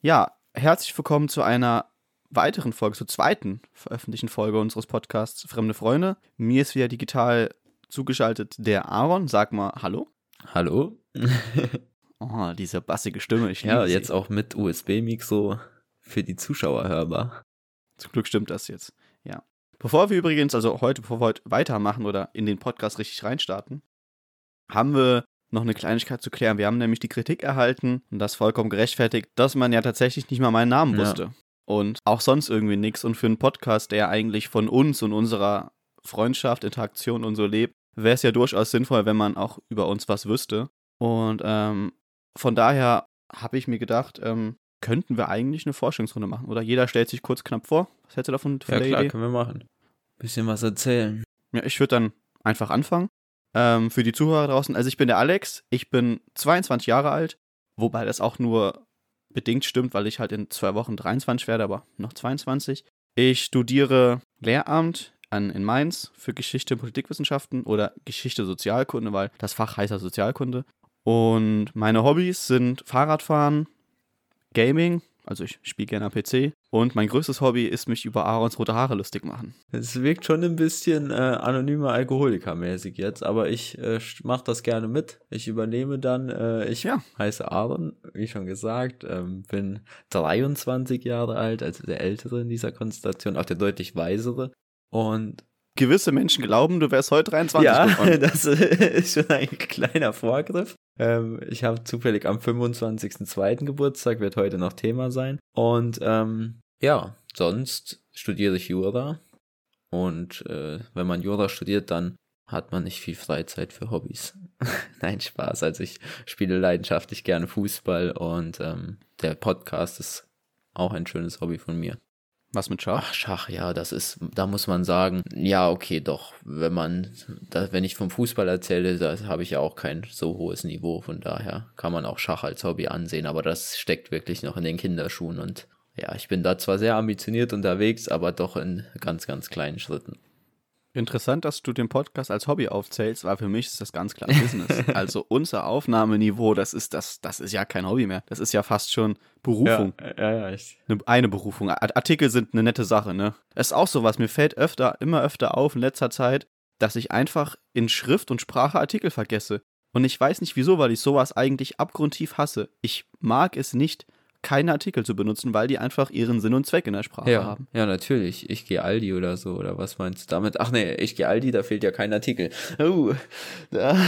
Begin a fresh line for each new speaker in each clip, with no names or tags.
Ja, herzlich willkommen zu einer weiteren Folge, zur zweiten veröffentlichten Folge unseres Podcasts Fremde Freunde. Mir ist wieder digital zugeschaltet der Aaron. Sag mal Hallo.
Hallo?
Oh, diese bassige Stimme. Ich
Ja, jetzt
sie.
auch mit USB-Mikro für die Zuschauer hörbar.
Zum Glück stimmt das jetzt. Ja. Bevor wir übrigens, also heute, bevor wir heute weitermachen oder in den Podcast richtig reinstarten, haben wir noch eine Kleinigkeit zu klären. Wir haben nämlich die Kritik erhalten und das vollkommen gerechtfertigt, dass man ja tatsächlich nicht mal meinen Namen
Ja.
wusste. Und auch sonst irgendwie nichts. Und für einen Podcast, der eigentlich von uns und unserer Freundschaft, Interaktion und so lebt, wäre es ja durchaus sinnvoll, wenn man auch über uns was wüsste. Und ähm, von daher habe ich mir gedacht, ähm, könnten wir eigentlich eine Forschungsrunde machen. Oder jeder stellt sich kurz knapp vor. Was hältst du davon? von
Ja, klar,
Idee?
können wir machen. Bisschen was erzählen.
Ja, ich würde dann einfach anfangen. Ähm, für die Zuhörer draußen, also ich bin der Alex, ich bin 22 Jahre alt, wobei das auch nur bedingt stimmt, weil ich halt in zwei Wochen 23 werde, aber noch 22. Ich studiere Lehramt an, in Mainz für Geschichte und Politikwissenschaften oder Geschichte Sozialkunde, weil das Fach heißt ja Sozialkunde. Und meine Hobbys sind Fahrradfahren, Gaming, also ich spiele gerne am PC. Und mein größtes Hobby ist mich über Aarons rote Haare lustig machen.
Es wirkt schon ein bisschen äh, anonymer Alkoholiker-mäßig jetzt, aber ich äh, mache das gerne mit. Ich übernehme dann. Äh, ich
Ja.
heiße Aaron, wie schon gesagt, ähm, bin 23 Jahre alt, also der Ältere in dieser Konstellation, auch der deutlich Weisere. Und
gewisse Menschen glauben, du wärst heute 23
ja,
geworden.
das ist schon ein kleiner Vorgriff. Ähm, ich habe zufällig am 25.02. Geburtstag, wird heute noch Thema sein. Und ähm, ja, sonst studiere ich Jura. Und äh, wenn man Jura studiert, dann hat man nicht viel Freizeit für Hobbys. Nein, Spaß. Also ich spiele leidenschaftlich gerne Fußball und ähm, der Podcast ist auch ein schönes Hobby von mir.
Was mit Schach?
Ach, Schach, ja, das ist, da muss man sagen, ja, okay, doch, wenn man, da, wenn ich vom Fußball erzähle, da habe ich ja auch kein so hohes Niveau, von daher kann man auch Schach als Hobby ansehen, aber das steckt wirklich noch in den Kinderschuhen und ja, ich bin da zwar sehr ambitioniert unterwegs, aber doch in ganz, ganz kleinen Schritten.
Interessant, dass du den Podcast als Hobby aufzählst, weil für mich ist das ganz klar Business. also unser Aufnahmeniveau, das ist das, das ist ja kein Hobby mehr. Das ist ja fast schon Berufung.
ja, ja, ich,
Eine, eine Berufung. Art- Artikel sind eine nette Sache, ne? Das ist auch sowas. Mir fällt öfter, immer öfter auf in letzter Zeit, dass ich einfach in Schrift und Sprache Artikel vergesse. Und ich weiß nicht wieso, weil ich sowas eigentlich abgrundtief hasse. Ich mag es nicht, keine Artikel zu benutzen, weil die einfach ihren Sinn und Zweck in der Sprache
ja,
haben.
ja, natürlich. Ich gehe Aldi oder so, oder was meinst du damit? Ach nee, ich gehe Aldi, da fehlt ja kein Artikel. Da.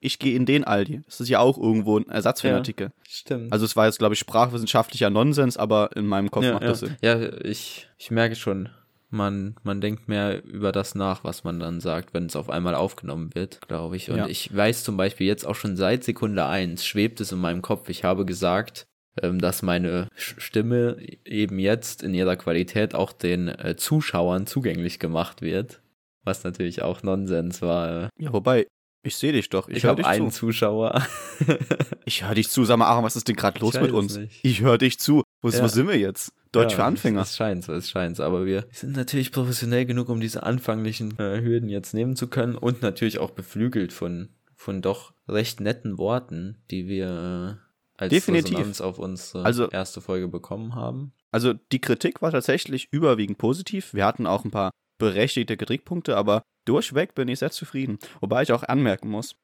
Ich gehe in den Aldi. Das ist ja auch irgendwo ein Ersatz für einen
Ja.
Artikel.
Stimmt.
Also es war jetzt, glaube ich, sprachwissenschaftlicher Nonsens, aber in meinem Kopf
ja,
macht das Sinn.
Ja, ich, ich merke schon, man, man denkt mehr über das nach, was man dann sagt, wenn es auf einmal aufgenommen wird, glaube ich. Und
Ja.
ich weiß zum Beispiel jetzt auch schon seit Sekunde eins schwebt es in meinem Kopf. Ich habe gesagt, dass meine Stimme eben jetzt in ihrer Qualität auch den äh, Zuschauern zugänglich gemacht wird. Was natürlich auch Nonsens war.
Ja, wobei, ich sehe dich doch. Ich,
Ich, habe einen
zu.
Zuschauer.
Ich höre dich zu. Sag mal, Aaron, was ist denn gerade los mit uns?
nicht.
Ich höre dich zu. Wo,
Ja.
wo sind wir jetzt? Deutsch
Ja,
für Anfänger.
Es, es scheint so, es scheint so. Aber wir sind natürlich professionell genug, um diese anfänglichen äh, Hürden jetzt nehmen zu können und natürlich auch beflügelt von, von doch recht netten Worten, die wir äh, als
Definitiv.
Resonanz auf unsere
Also-
erste Folge bekommen haben.
Also die Kritik war tatsächlich überwiegend positiv. Wir hatten auch ein paar berechtigte Kritikpunkte, aber durchweg bin ich sehr zufrieden. Wobei ich auch anmerken muss,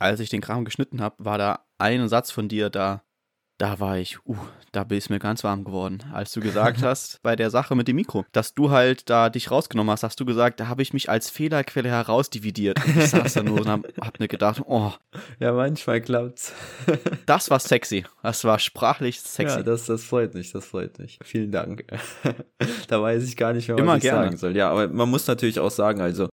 als ich den Kram geschnitten habe, war da ein Satz von dir da, da war ich, uh, da ist mir ganz warm geworden, als du gesagt hast, bei der Sache mit dem Mikro, dass du halt da dich rausgenommen hast, hast du gesagt, da habe ich mich als Fehlerquelle herausdividiert. Und ich saß da nur und hab, hab mir gedacht, oh,
Ja, manchmal klappt's.
das war sexy. Das war sprachlich sexy.
Ja, das, das freut mich, das freut mich. Vielen Dank. da weiß ich gar nicht mehr, was
Immer
ich
gerne.
sagen soll. Ja, aber man muss natürlich auch sagen, also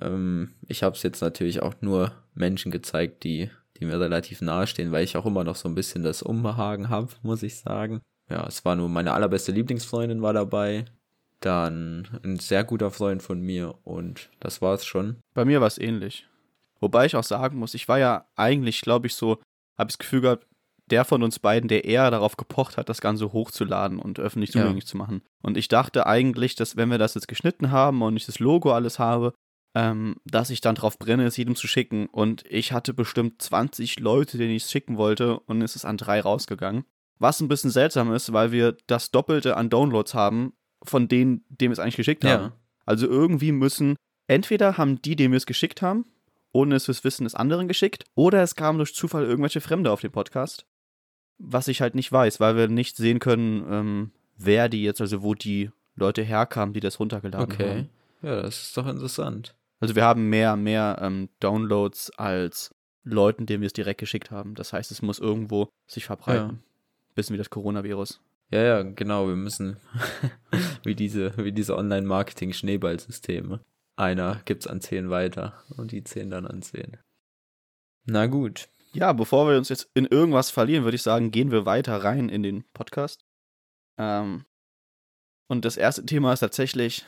ähm, ich habe es jetzt natürlich auch nur Menschen gezeigt, die, die mir relativ nahe stehen, weil ich auch immer noch so ein bisschen das Unbehagen habe, muss ich sagen. Ja, es war nur meine allerbeste Lieblingsfreundin war dabei, dann ein sehr guter Freund von mir und das war's schon.
Bei mir war es ähnlich. Wobei ich auch sagen muss, ich war ja eigentlich, glaube ich, so, habe ich das Gefühl gehabt, der von uns beiden, der eher darauf gepocht hat, das Ganze hochzuladen und öffentlich
Ja.
zugänglich zu machen. Und ich dachte eigentlich, dass wenn wir das jetzt geschnitten haben und ich das Logo alles habe, ähm, dass ich dann drauf brenne, es jedem zu schicken. Und ich hatte bestimmt 20 Leute, denen ich es schicken wollte und es ist an drei rausgegangen. Was ein bisschen seltsam ist, weil wir das Doppelte an Downloads haben, von denen, dem wir es eigentlich geschickt haben.
Ja.
Also irgendwie müssen, entweder haben die, denen wir es geschickt haben, ohne es fürs Wissen des anderen geschickt, oder es kamen durch Zufall irgendwelche Fremde auf den Podcast. Was ich halt nicht weiß, weil wir nicht sehen können, ähm, wer die jetzt, also wo die Leute herkamen, die das runtergeladen
Okay.
haben.
Ja, das ist doch interessant.
Also wir haben mehr, mehr ähm, Downloads als Leuten, denen wir es direkt geschickt haben. Das heißt, es muss irgendwo sich verbreiten. Bisschen wie das Coronavirus.
Ja, ja, genau. Wir müssen wie diese, wie diese Online-Marketing-Schneeballsysteme. Einer gibt's an zehn weiter und die zehn dann an zehn. Na gut.
Ja, bevor wir uns jetzt in irgendwas verlieren, würde ich sagen, gehen wir weiter rein in den Podcast. Ähm, und das erste Thema ist tatsächlich,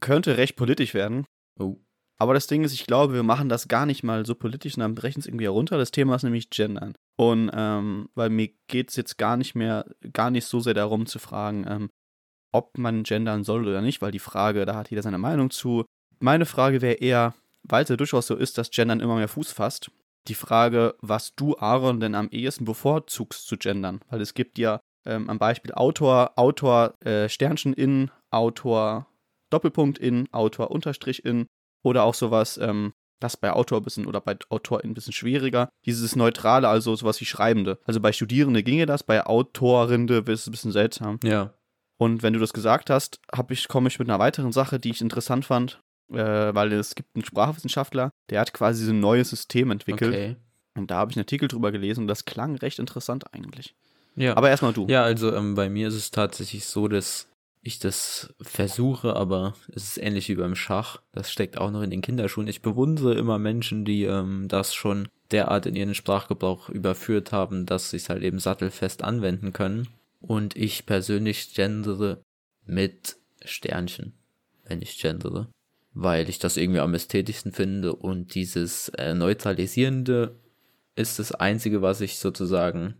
könnte recht politisch werden.
Oh.
Aber das Ding ist, ich glaube, wir machen das gar nicht mal so politisch und brechen es irgendwie herunter. Das Thema ist nämlich Gendern. Und ähm, weil mir geht es jetzt gar nicht mehr, gar nicht so sehr darum zu fragen, ähm, ob man gendern soll oder nicht, weil die Frage, da hat jeder seine Meinung zu. Meine Frage wäre eher, weil es ja durchaus so ist, dass Gendern immer mehr Fuß fasst, die Frage, was du, Aaron, denn am ehesten bevorzugst zu gendern. Weil es gibt ja ähm, am Beispiel Autor, Autor äh, Sternchen in, Autor Doppelpunkt in, Autor Unterstrich in oder auch sowas, ähm, das bei Autor ein bisschen oder bei Autorin ein bisschen schwieriger. Dieses Neutrale, also sowas wie Schreibende. Also bei Studierende ginge das, bei Autorinde wird es ein bisschen seltsam.
Ja.
Und wenn du das gesagt hast, ich, komme ich mit einer weiteren Sache, die ich interessant fand, äh, weil es gibt einen Sprachwissenschaftler, der hat quasi so ein neues System entwickelt.
Okay.
Und da habe ich einen Artikel drüber gelesen und das klang recht interessant eigentlich.
Ja.
Aber erstmal du.
Ja, also ähm, bei mir ist es tatsächlich so, dass ich das versuche, aber es ist ähnlich wie beim Schach. Das steckt auch noch in den Kinderschuhen. Ich bewundere immer Menschen, die ähm, das schon derart in ihren Sprachgebrauch überführt haben, dass sie es halt eben sattelfest anwenden können. Und ich persönlich gendere mit Sternchen, wenn ich gendere. Weil ich das irgendwie am ästhetischsten finde und dieses äh, Neutralisierende ist das Einzige, was ich sozusagen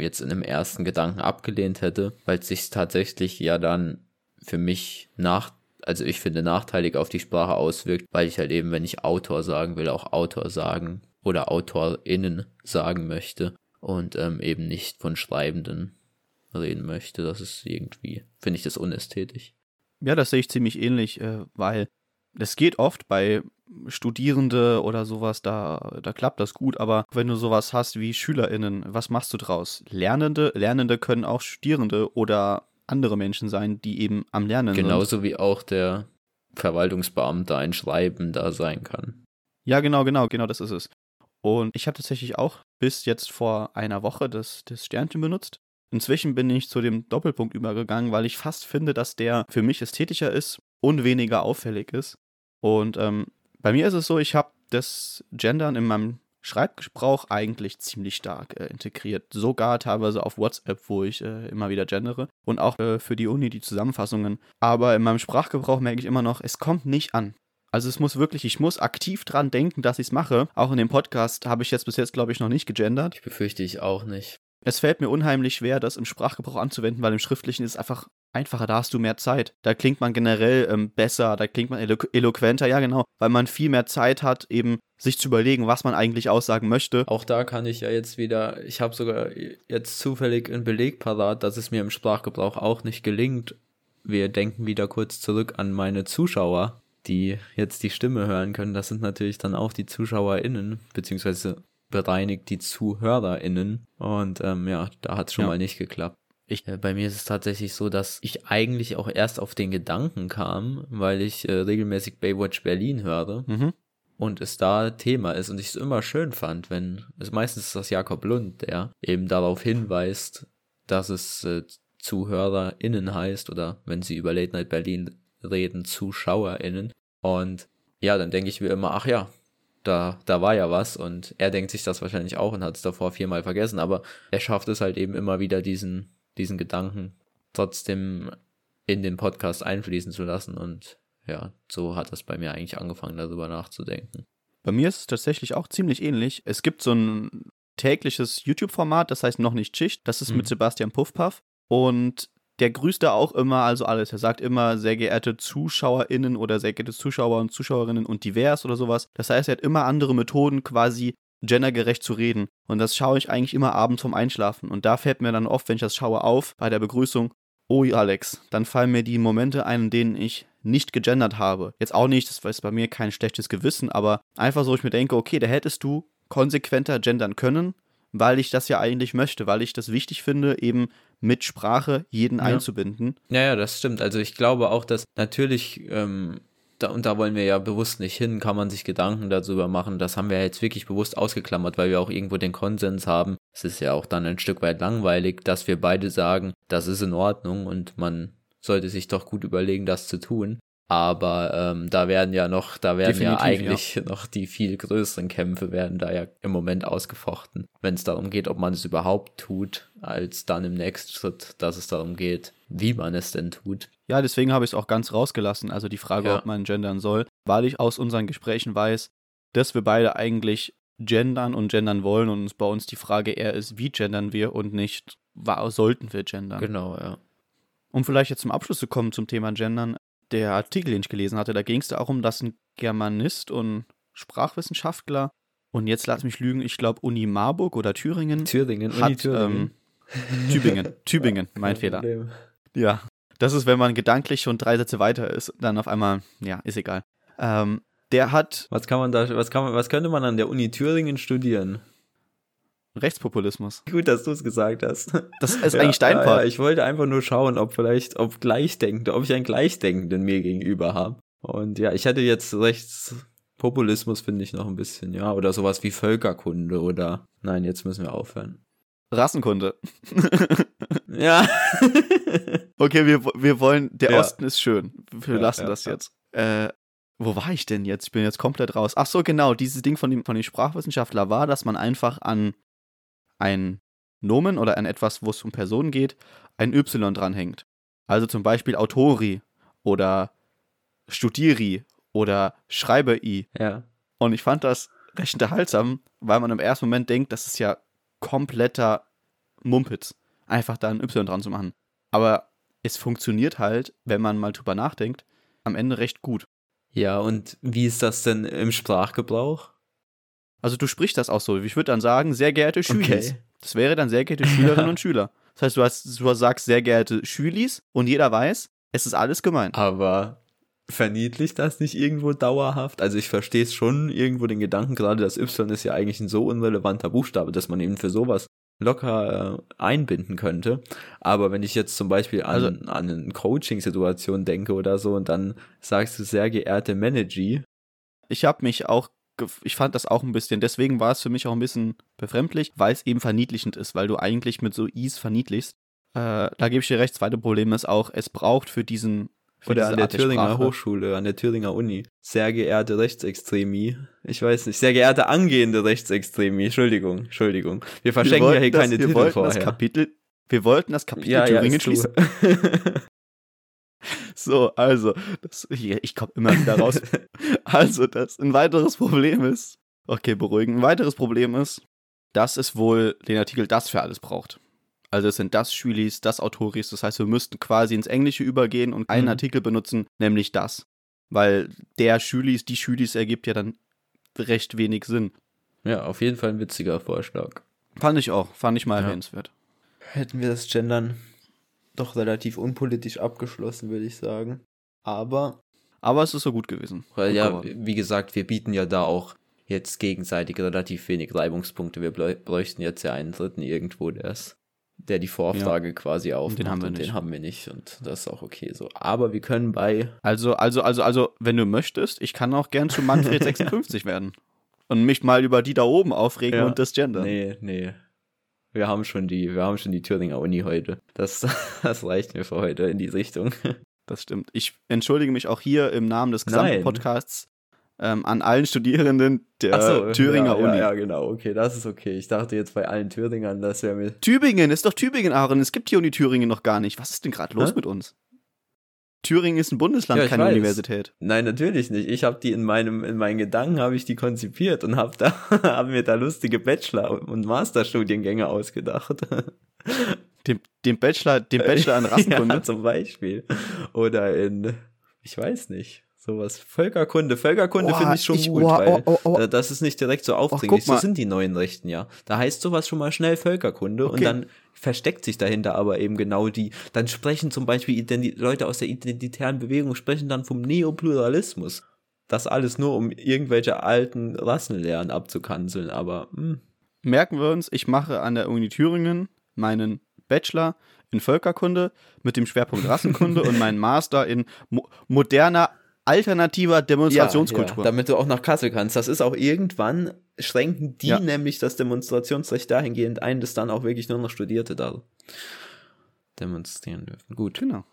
jetzt in einem ersten Gedanken abgelehnt hätte, weil es sich tatsächlich ja dann für mich nach, also ich finde nachteilig auf die Sprache auswirkt, weil ich halt eben, wenn ich Autor sagen will, auch Autor sagen oder AutorInnen sagen möchte und ähm, eben nicht von Schreibenden reden möchte. Das ist irgendwie, finde ich das unästhetisch.
Ja, das sehe ich ziemlich ähnlich, äh, weil das geht oft bei Studierende oder sowas, da, da klappt das gut, aber wenn du sowas hast wie SchülerInnen, was machst du draus? Lernende, Lernende können auch Studierende oder andere Menschen sein, die eben am Lernen
Genauso
sind.
wie auch der Verwaltungsbeamte ein Schreiben da sein kann.
Ja, genau, genau, genau, das ist es. Und ich habe tatsächlich auch bis jetzt vor einer Woche das, das Sternchen benutzt. Inzwischen bin ich zu dem Doppelpunkt übergegangen, weil ich fast finde, dass der für mich ästhetischer ist und weniger auffällig ist. Und ähm, bei mir ist es so, ich habe das Gendern in meinem Schreibgebrauch eigentlich ziemlich stark äh, integriert. Sogar teilweise auf WhatsApp, wo ich äh, immer wieder gendere. Und auch äh, für die Uni die Zusammenfassungen. Aber in meinem Sprachgebrauch merke ich immer noch, es kommt nicht an. Also es muss wirklich, ich muss aktiv dran denken, dass ich es mache. Auch in dem Podcast habe ich jetzt bis jetzt, glaube ich, noch nicht gegendert.
Ich befürchte ich auch nicht.
Es fällt mir unheimlich schwer, das im Sprachgebrauch anzuwenden, weil im Schriftlichen ist einfach einfacher, da hast du mehr Zeit. Da klingt man generell ähm, besser, da klingt man elo eloquenter, ja genau, weil man viel mehr Zeit hat, eben sich zu überlegen, was man eigentlich aussagen möchte.
Auch da kann ich ja jetzt wieder, ich habe sogar jetzt zufällig einen Beleg parat, dass es mir im Sprachgebrauch auch nicht gelingt. Wir denken wieder kurz zurück an meine Zuschauer, die jetzt die Stimme hören können. Das sind natürlich dann auch die ZuschauerInnen, beziehungsweise bereinigt die ZuhörerInnen. Und ähm, ja, da hat es schon
Ja.
mal nicht geklappt. Ich, äh, bei mir ist es tatsächlich so, dass ich eigentlich auch erst auf den Gedanken kam, weil ich äh, regelmäßig Baywatch Berlin höre
Mhm.
und es da Thema ist und ich es immer schön fand, wenn, also meistens ist das Jakob Lund, der eben darauf hinweist, dass es äh, ZuhörerInnen heißt oder wenn sie über Late Night Berlin reden, ZuschauerInnen. Und ja, dann denke ich mir immer, ach ja, da, da war ja was und er denkt sich das wahrscheinlich auch und hat es davor viermal vergessen, aber er schafft es halt eben immer wieder diesen, diesen Gedanken trotzdem in den Podcast einfließen zu lassen und ja, so hat das bei mir eigentlich angefangen, darüber nachzudenken.
Bei mir ist es tatsächlich auch ziemlich ähnlich. Es gibt so ein tägliches YouTube-Format, das heißt noch nicht Schicht. Das ist
Mhm.
mit Sebastian Puffpaff. Und der grüßt da auch immer, also alles. Er sagt immer, sehr geehrte ZuschauerInnen oder sehr geehrte Zuschauer und Zuschauerinnen und divers oder sowas. Das heißt, er hat immer andere Methoden, quasi gendergerecht zu reden. Und das schaue ich eigentlich immer abends vom Einschlafen. Und da fällt mir dann oft, wenn ich das schaue, auf bei der Begrüßung, oh Alex, dann fallen mir die Momente ein, in denen ich nicht gegendert habe. Jetzt auch nicht, das ist bei mir kein schlechtes Gewissen, aber einfach so, ich mir denke, okay, da hättest du konsequenter gendern können, weil ich das ja eigentlich möchte, weil ich das wichtig finde, eben mit Sprache jeden ja. einzubinden.
Ja, ja, das stimmt. Also ich glaube auch, dass natürlich, ähm, da, und da wollen wir ja bewusst nicht hin, kann man sich Gedanken darüber machen. Das haben wir jetzt wirklich bewusst ausgeklammert, weil wir auch irgendwo den Konsens haben. Es ist ja auch dann ein Stück weit langweilig, dass wir beide sagen, das ist in Ordnung und man sollte sich doch gut überlegen, das zu tun. Aber ähm, da werden ja noch, da werden Definitiv, ja eigentlich ja. noch die viel größeren Kämpfe werden da ja im Moment ausgefochten, wenn es darum geht, ob man es überhaupt tut, als dann im nächsten Schritt, dass es darum geht, wie man es denn tut.
Ja, deswegen habe ich es auch ganz rausgelassen, also die Frage, ja. ob man gendern soll, weil ich aus unseren Gesprächen weiß, dass wir beide eigentlich gendern und gendern wollen und uns bei uns die Frage eher ist, wie gendern wir und nicht, sollten wir gendern.
Genau, ja.
Um vielleicht jetzt zum Abschluss zu kommen zum Thema Gendern, der Artikel, den ich gelesen hatte, da ging es darum, dass ein Germanist und Sprachwissenschaftler und jetzt lass mich lügen, ich glaube Uni Marburg oder Thüringen.
Thüringen,
hat, Uni Thüringen. Ähm, Tübingen, Tübingen, mein Fehler. Problem. Ja, das ist, wenn man gedanklich schon drei Sätze weiter ist, dann auf einmal, ja, ist egal. Ähm, der hat.
Was kann man da, was kann man, was könnte man an der Uni Thüringen studieren?
Rechtspopulismus.
Gut, dass du es gesagt hast.
Das ist ja, eigentlich dein Part. Ja,
ich wollte einfach nur schauen, ob vielleicht, ob Gleichdenkende, ob ich einen Gleichdenkenden mir gegenüber habe. Und ja, ich hätte jetzt Rechtspopulismus, finde ich noch ein bisschen, ja. Oder sowas wie Völkerkunde oder. Nein, jetzt müssen wir aufhören.
Rassenkunde.
ja.
okay, wir, wir wollen, der ja. Osten ist schön. Wir lassen das jetzt. Äh, wo war ich denn jetzt? Ich bin jetzt komplett raus. Ach so, genau. Dieses Ding von dem, von dem Sprachwissenschaftler war, dass man einfach an ein Nomen oder an etwas, wo es um Personen geht, ein Y dranhängt. Also zum Beispiel Autori oder Studieri oder Schreiber-I.
Ja.
Und ich fand das recht unterhaltsam, weil man im ersten Moment denkt, das ist ja kompletter Mumpitz, einfach da ein Y dran zu machen. Aber es funktioniert halt, wenn man mal drüber nachdenkt, am Ende recht gut.
Ja, und wie ist das denn im Sprachgebrauch?
Also du sprichst das auch so. Ich würde dann sagen, sehr geehrte Schülis. Okay. Das wäre dann sehr geehrte Schülerinnen und Schüler. Das heißt, du, hast, du sagst sehr geehrte Schülis und jeder weiß, es ist alles gemeint.
Aber verniedlicht das nicht irgendwo dauerhaft? Also ich verstehe es schon irgendwo den Gedanken, gerade das Y ist ja eigentlich ein so unrelevanter Buchstabe, dass man eben für sowas locker äh, einbinden könnte. Aber wenn ich jetzt zum Beispiel an, also, an eine Coaching-Situation denke oder so und dann sagst du sehr geehrte Manager.
Ich habe mich auch ich fand das auch ein bisschen, deswegen war es für mich auch ein bisschen befremdlich, weil es eben verniedlichend ist, weil du eigentlich mit so Is verniedlichst. Äh, da gebe ich dir recht. Zweite Problem ist auch, es braucht für diesen. Für
Oder an der Thüringer Hochschule, an der Thüringer Uni. Sehr geehrte Rechtsextremie. Ich weiß nicht, sehr geehrte angehende Rechtsextremie. Entschuldigung, Entschuldigung. Wir verschenken wir ja hier das, keine Titel vorher.
Das Kapitel, wir wollten das Kapitel ja, Thüringen ja, schließen. So, also, das, ich komme immer wieder raus. also, das ein weiteres Problem ist, okay, beruhigen, ein weiteres Problem ist, dass es wohl den Artikel das für alles braucht. Also es sind das Schülis, das Autoris, das heißt, wir müssten quasi ins Englische übergehen und einen mhm. Artikel benutzen, nämlich das. Weil der Schülis, die Schülis ergibt ja dann recht wenig Sinn.
Ja, auf jeden Fall ein witziger Vorschlag.
Fand ich auch, fand ich mal ja. erwähnenswert.
Hätten wir das Gendern doch relativ unpolitisch abgeschlossen, würde ich sagen. Aber.
Aber es ist so gut gewesen.
Weil ja, wie gesagt, wir bieten ja da auch jetzt gegenseitig relativ wenig Reibungspunkte. Wir bräuchten jetzt ja einen dritten irgendwo, der ist, der die Vorfrage ja. quasi aufmacht.
Den haben wir
nicht.
Den
haben wir nicht und das ist auch okay so. Aber wir können bei.
Also, also, also, also, wenn du möchtest, ich kann auch gern zu Manfred 56 werden. Und mich mal über die da oben aufregen ja. und das Gender.
Nee, nee. Wir haben schon die, wir haben schon die Thüringer Uni heute. Das, das reicht mir für heute in die Richtung.
Das stimmt. Ich entschuldige mich auch hier im Namen des gesamten Nein. Podcasts ähm, an allen Studierenden der so, Thüringer
ja,
Uni.
Ja, ja, genau. Okay, das ist okay. Ich dachte jetzt bei allen Thüringern, das wäre mir.
Tübingen ist doch Tübingen, Aaron. Es gibt die Uni Thüringen noch gar nicht. Was ist denn gerade los Hä? mit uns? Thüringen ist ein Bundesland, ja, keine weiß. Universität.
Nein, natürlich nicht. Ich habe die in meinem in meinen Gedanken habe ich die konzipiert und habe da haben mir da lustige Bachelor und Masterstudiengänge ausgedacht.
Dem, dem Bachelor, dem Bachelor an Rassenkunde
ja, zum Beispiel oder in ich weiß nicht Sowas. Völkerkunde. Völkerkunde
Oh,
finde ich schon
ich-
gut,
oh,
weil
oh, oh, oh.
äh, das ist nicht direkt so aufdringlich. so sind die neuen Rechten ja. Da heißt sowas schon mal schnell Völkerkunde und
Okay.
dann versteckt sich dahinter aber eben genau die. Dann sprechen zum Beispiel Identi Leute aus der identitären Bewegung sprechen dann vom Neopluralismus. Das alles nur, um irgendwelche alten Rassenlehren abzukanzeln, aber hm,
Merken wir uns, ich mache an der Uni Thüringen meinen Bachelor in Völkerkunde mit dem Schwerpunkt Rassenkunde und meinen Master in mo moderner alternativer Demonstrationskultur.
Ja, ja, damit du auch nach Kassel kannst. Das ist auch irgendwann, schränken die
Ja.
nämlich das Demonstrationsrecht dahingehend ein, dass dann auch wirklich nur noch Studierte da demonstrieren dürfen. Gut.
genau.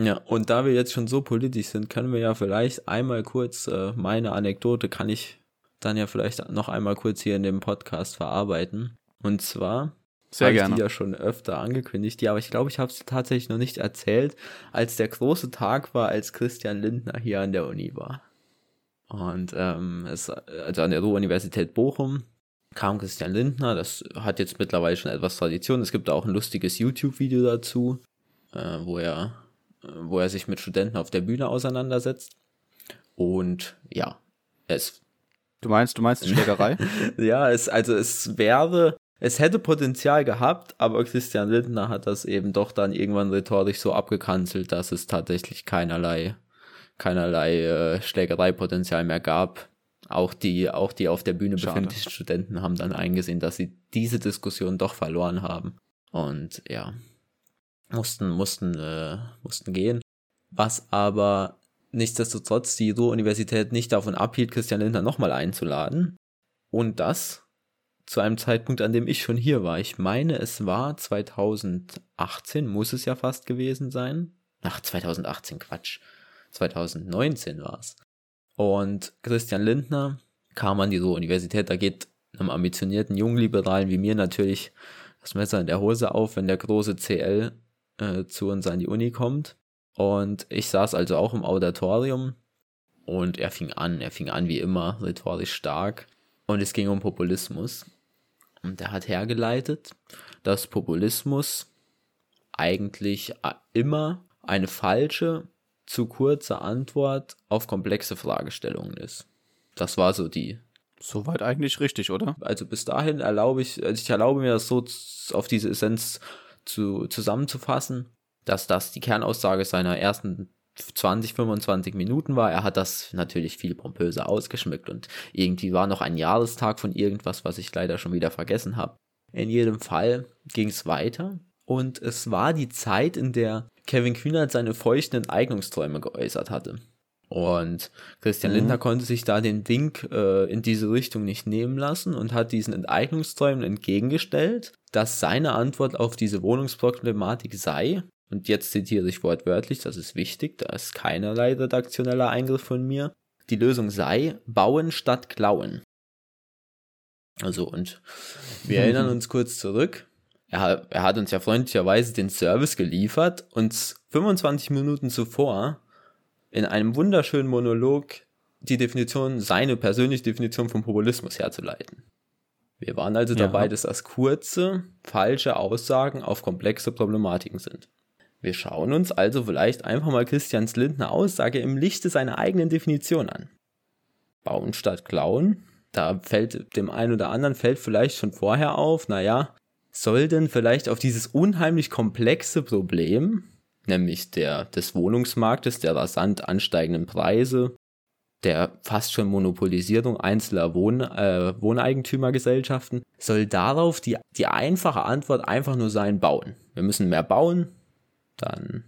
Ja, und da wir jetzt schon so politisch sind, können wir ja vielleicht einmal kurz äh, meine Anekdote, kann ich dann ja vielleicht noch einmal kurz hier in dem Podcast verarbeiten. Und zwar
Sehr
habe ich
gerne.
die ja schon öfter angekündigt, ja, aber ich glaube, ich habe es tatsächlich noch nicht erzählt, als der große Tag war, als Christian Lindner hier an der Uni war. Und ähm, es, also an der Ruhr-Universität Bochum kam Christian Lindner, das hat jetzt mittlerweile schon etwas Tradition. Es gibt auch ein lustiges YouTube-Video dazu, äh, wo er, wo er sich mit Studenten auf der Bühne auseinandersetzt. Und ja, es
Du meinst, du meinst die Schlägerei?
ja, es, also es wäre, es hätte Potenzial gehabt, aber Christian Lindner hat das eben doch dann irgendwann rhetorisch so abgekanzelt, dass es tatsächlich keinerlei, keinerlei äh, Schlägereipotenzial mehr gab. Auch die, auch die auf der Bühne
Schade.
befindlichen Studenten haben dann eingesehen, dass sie diese Diskussion doch verloren haben. Und ja, mussten, mussten, äh, mussten gehen. Was aber nichtsdestotrotz die Ruhr-Universität nicht davon abhielt, Christian Lindner nochmal einzuladen. Und das zu einem Zeitpunkt, an dem ich schon hier war. Ich meine, es war 2018, muss es ja fast gewesen sein. Ach, 2018, Quatsch. 2019 war es. Und Christian Lindner kam an die Ruhr-Universität. Da geht einem ambitionierten Jungliberalen wie mir natürlich das Messer in der Hose auf, wenn der große CL äh, zu uns an die Uni kommt. Und ich saß also auch im Auditorium und er fing an, er fing an wie immer, rhetorisch stark. Und es ging um Populismus. Und er hat hergeleitet, dass Populismus eigentlich äh, immer eine falsche, zu kurze Antwort auf komplexe Fragestellungen ist. Das war so die.
Soweit eigentlich richtig, oder?
Also bis dahin erlaube ich, also ich erlaube mir das so auf diese Essenz zu, zusammenzufassen, dass das die Kernaussage seiner ersten 20, 25 Minuten war. Er hat das natürlich viel pompöser ausgeschmückt und irgendwie war noch ein Jahrestag von irgendwas, was ich leider schon wieder vergessen habe. In jedem Fall ging es weiter und es war die Zeit, in der Kevin Kühnert seine feuchten Enteignungsträume geäußert hatte. Und Christian
Mhm.
Lindner konnte sich da den Wink äh, in diese Richtung nicht nehmen lassen und hat diesen Enteignungsträumen entgegengestellt, dass seine Antwort auf diese Wohnungsproblematik sei, und jetzt zitiere ich wortwörtlich, das ist wichtig, da ist keinerlei redaktioneller Eingriff von mir, die Lösung sei bauen statt klauen. Also, und wir erinnern uns kurz zurück. Er, hat- er hat uns ja freundlicherweise den Service geliefert, uns 25 Minuten zuvor in einem wunderschönen Monolog die Definition, seine persönliche Definition vom Populismus herzuleiten. Wir waren also
Ja.
dabei, dass das kurze, falsche Aussagen auf komplexe Problematiken sind. Wir schauen uns also vielleicht einfach mal Christians Lindner Aussage im Lichte seiner eigenen Definition an. Bauen statt klauen, da fällt dem einen oder anderen fällt vielleicht schon vorher auf, naja, soll denn vielleicht auf dieses unheimlich komplexe Problem, nämlich der des Wohnungsmarktes, der rasant ansteigenden Preise, der fast schon Monopolisierung einzelner Wohn, äh, Wohneigentümergesellschaften, soll darauf die, die einfache Antwort einfach nur sein, bauen. Wir müssen mehr bauen, dann,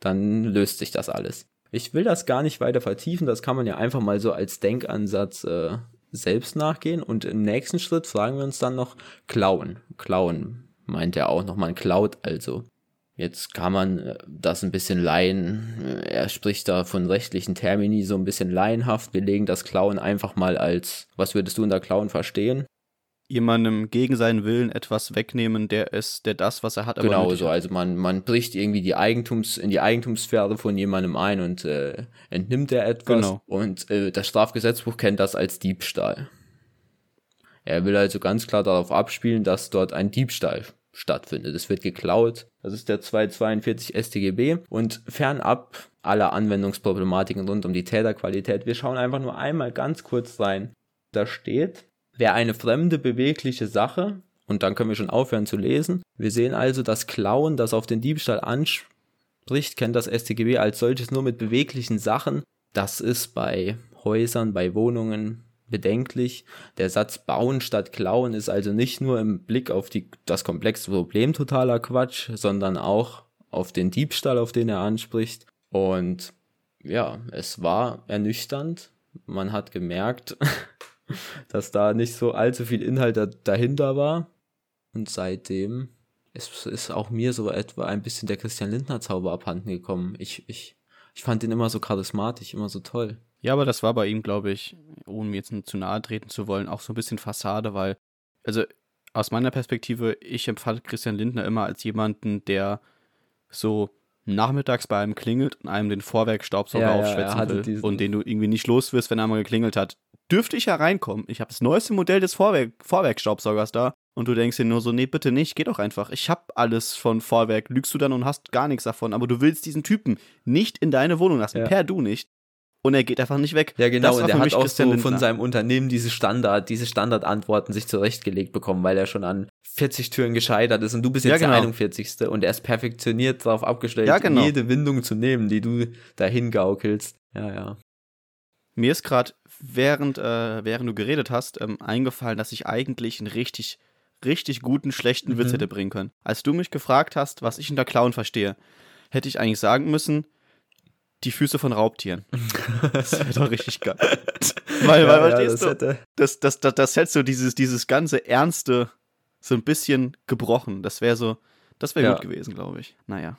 dann löst sich das alles. Ich will das gar nicht weiter vertiefen, das kann man ja einfach mal so als Denkansatz äh, selbst nachgehen und im nächsten Schritt fragen wir uns dann noch klauen. Klauen meint er auch noch, man klaut also. Jetzt kann man äh, das ein bisschen leihen. Äh, Er spricht da von rechtlichen Termini so ein bisschen laienhaft. Wir legen das Klauen einfach mal als, was würdest du unter Klauen verstehen?
Jemandem gegen seinen Willen etwas wegnehmen, der es, der das, was er hat, aber
Genau so. Also man, man bricht irgendwie die Eigentums, in die Eigentumssphäre von jemandem ein und äh, entnimmt er etwas.
Genau.
Und äh, das Strafgesetzbuch kennt das als Diebstahl. Er will also ganz klar darauf abspielen, dass dort ein Diebstahl stattfindet. Es wird geklaut. Das ist der 242 StGB und fernab aller Anwendungsproblematiken rund um die Täterqualität. Wir schauen einfach nur einmal ganz kurz rein. Da steht, wer eine fremde bewegliche Sache, und dann können wir schon aufhören zu lesen. Wir sehen also, dass Klauen, das auf den Diebstahl anspricht, kennt das StGB als solches nur mit beweglichen Sachen. Das ist bei Häusern, bei Wohnungen bedenklich. Der Satz bauen statt klauen ist also nicht nur im Blick auf die, das komplexe Problem totaler Quatsch, sondern auch auf den Diebstahl, auf den er anspricht. Und ja, es war ernüchternd. Man hat gemerkt, dass da nicht so allzu viel Inhalt dahinter war. Und seitdem ist, ist auch mir so etwa ein bisschen der Christian Lindner Zauber abhanden gekommen. Ich, ich, ich fand ihn immer so charismatisch, immer so toll.
Ja, aber das war bei ihm, glaube ich, ohne mir jetzt zu nahe treten zu wollen, auch so ein bisschen Fassade, weil, also aus meiner Perspektive, ich empfand Christian Lindner immer als jemanden, der so nachmittags bei einem klingelt und einem den Vorwerkstaubsauger ja, aufschwätzen ja, will und den du irgendwie nicht los wirst, wenn er mal geklingelt hat. Dürfte ich hereinkommen? Ich habe das neueste Modell des Vorwerk Vorwerkstaubsaugers da und du denkst dir nur so, nee, bitte nicht, geh doch einfach. Ich hab alles von Vorwerk. Lügst du dann und hast gar nichts davon, aber du willst diesen Typen nicht in deine Wohnung lassen, ja. per du nicht und er geht einfach nicht weg.
Ja, genau, und er hat auch Christian so von seinem Unternehmen diese Standard, diese Standardantworten sich zurechtgelegt bekommen, weil er schon an 40 Türen gescheitert ist und du bist jetzt ja, genau. der 41. und er ist perfektioniert darauf abgestellt, ja, genau. jede Windung zu nehmen, die du dahin gaukelst. Ja, ja.
Mir ist gerade, während, äh, während du geredet hast, ähm, eingefallen, dass ich eigentlich einen richtig, richtig guten, schlechten mhm. Witz hätte bringen können. Als du mich gefragt hast, was ich unter Clown verstehe, hätte ich eigentlich sagen müssen, die Füße von Raubtieren. Das wäre doch richtig geil. weil, ja, weil, verstehst ja, das du, das, das, das, das hätte so dieses, dieses ganze Ernste so ein bisschen gebrochen. Das wäre so, das wäre ja. gut gewesen, glaube ich. Naja.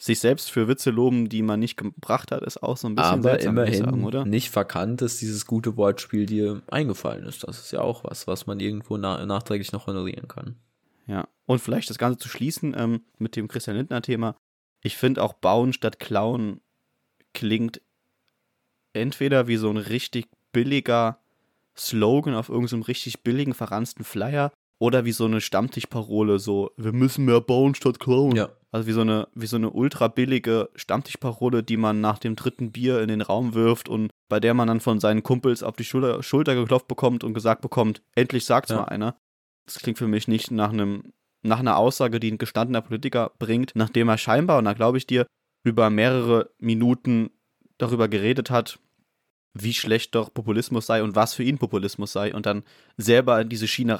Sich selbst für Witze loben, die man nicht gebracht hat, ist auch so ein bisschen
Aber seltsam, immerhin sagen, oder? nicht verkannt, dass dieses gute Wortspiel dir eingefallen ist. Das ist ja auch was, was man irgendwo na nachträglich noch honorieren kann.
Ja, und vielleicht das Ganze zu schließen ähm, mit dem Christian Lindner-Thema. Ich finde auch Bauen statt Klauen klingt entweder wie so ein richtig billiger Slogan auf irgendeinem so richtig billigen, verransten Flyer oder wie so eine Stammtischparole, so, wir müssen mehr bauen statt klauen. Ja. Also wie so eine, wie so eine ultra billige Stammtischparole, die man nach dem dritten Bier in den Raum wirft und bei der man dann von seinen Kumpels auf die Schulter, Schulter geklopft bekommt und gesagt bekommt, endlich sagt's ja. mal einer. Das klingt für mich nicht nach einem, nach einer Aussage, die ein gestandener Politiker bringt, nachdem er scheinbar, und da glaube ich dir, über mehrere Minuten darüber geredet hat, wie schlecht doch Populismus sei und was für ihn Populismus sei und dann selber in diese Schiene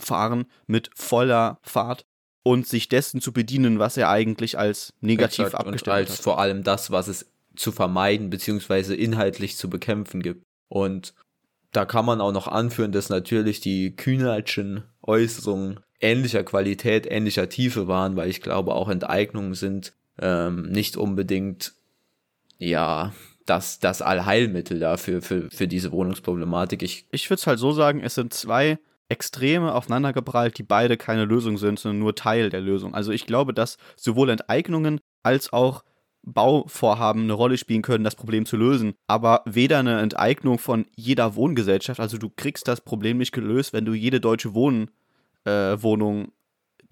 reinzufahren mit voller Fahrt und sich dessen zu bedienen, was er eigentlich als negativ Exakt, abgestellt und als
hat. vor allem das, was es zu vermeiden bzw. inhaltlich zu bekämpfen gibt. Und da kann man auch noch anführen, dass natürlich die Kühnertschen Äußerungen ähnlicher Qualität, ähnlicher Tiefe waren, weil ich glaube, auch Enteignungen sind ähm, nicht unbedingt, ja, das, das Allheilmittel dafür, für, für diese Wohnungsproblematik.
Ich, ich würde es halt so sagen, es sind zwei Extreme aufeinandergeprallt, die beide keine Lösung sind, sondern nur Teil der Lösung. Also ich glaube, dass sowohl Enteignungen als auch Bauvorhaben eine Rolle spielen können, das Problem zu lösen. Aber weder eine Enteignung von jeder Wohngesellschaft, also du kriegst das Problem nicht gelöst, wenn du jede deutsche Wohn, äh, Wohnung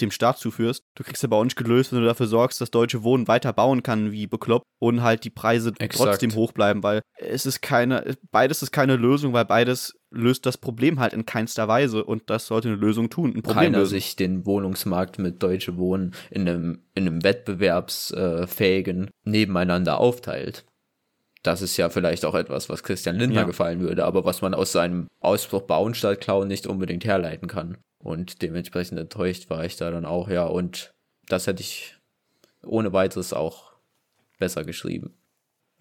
dem Staat zuführst. Du kriegst aber auch nicht gelöst, wenn du dafür sorgst, dass Deutsche Wohnen weiter bauen kann wie bekloppt und halt die Preise Exakt. trotzdem hoch bleiben, weil es ist keine, beides ist keine Lösung, weil beides löst das Problem halt in keinster Weise und das sollte eine Lösung tun. Ein
Problem Keiner lösen. sich den Wohnungsmarkt mit Deutsche Wohnen in einem, in einem wettbewerbsfähigen Nebeneinander aufteilt. Das ist ja vielleicht auch etwas, was Christian Lindner ja. gefallen würde, aber was man aus seinem Ausbruch Bauen statt Klauen nicht unbedingt herleiten kann. Und dementsprechend enttäuscht war ich da dann auch, ja. Und das hätte ich ohne weiteres auch besser geschrieben.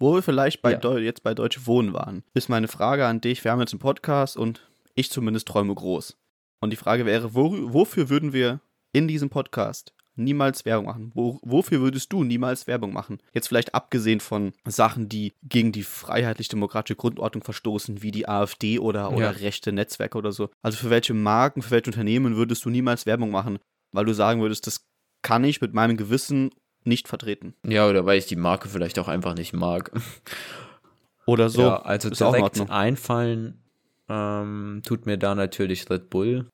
Wo wir vielleicht bei ja. jetzt bei Deutsche Wohnen waren, ist meine Frage an dich. Wir haben jetzt einen Podcast und ich zumindest träume groß. Und die Frage wäre, wo, wofür würden wir in diesem Podcast niemals Werbung machen? Wo, wofür würdest du niemals Werbung machen? Jetzt vielleicht abgesehen von Sachen, die gegen die freiheitlich-demokratische Grundordnung verstoßen, wie die AfD oder, oder ja. rechte Netzwerke oder so. Also für welche Marken, für welche Unternehmen würdest du niemals Werbung machen? Weil du sagen würdest, das kann ich mit meinem Gewissen nicht vertreten.
Ja, oder weil ich die Marke vielleicht auch einfach nicht mag.
Oder so. Ja,
also Ist direkt einfallen ähm, tut mir da natürlich Red Bull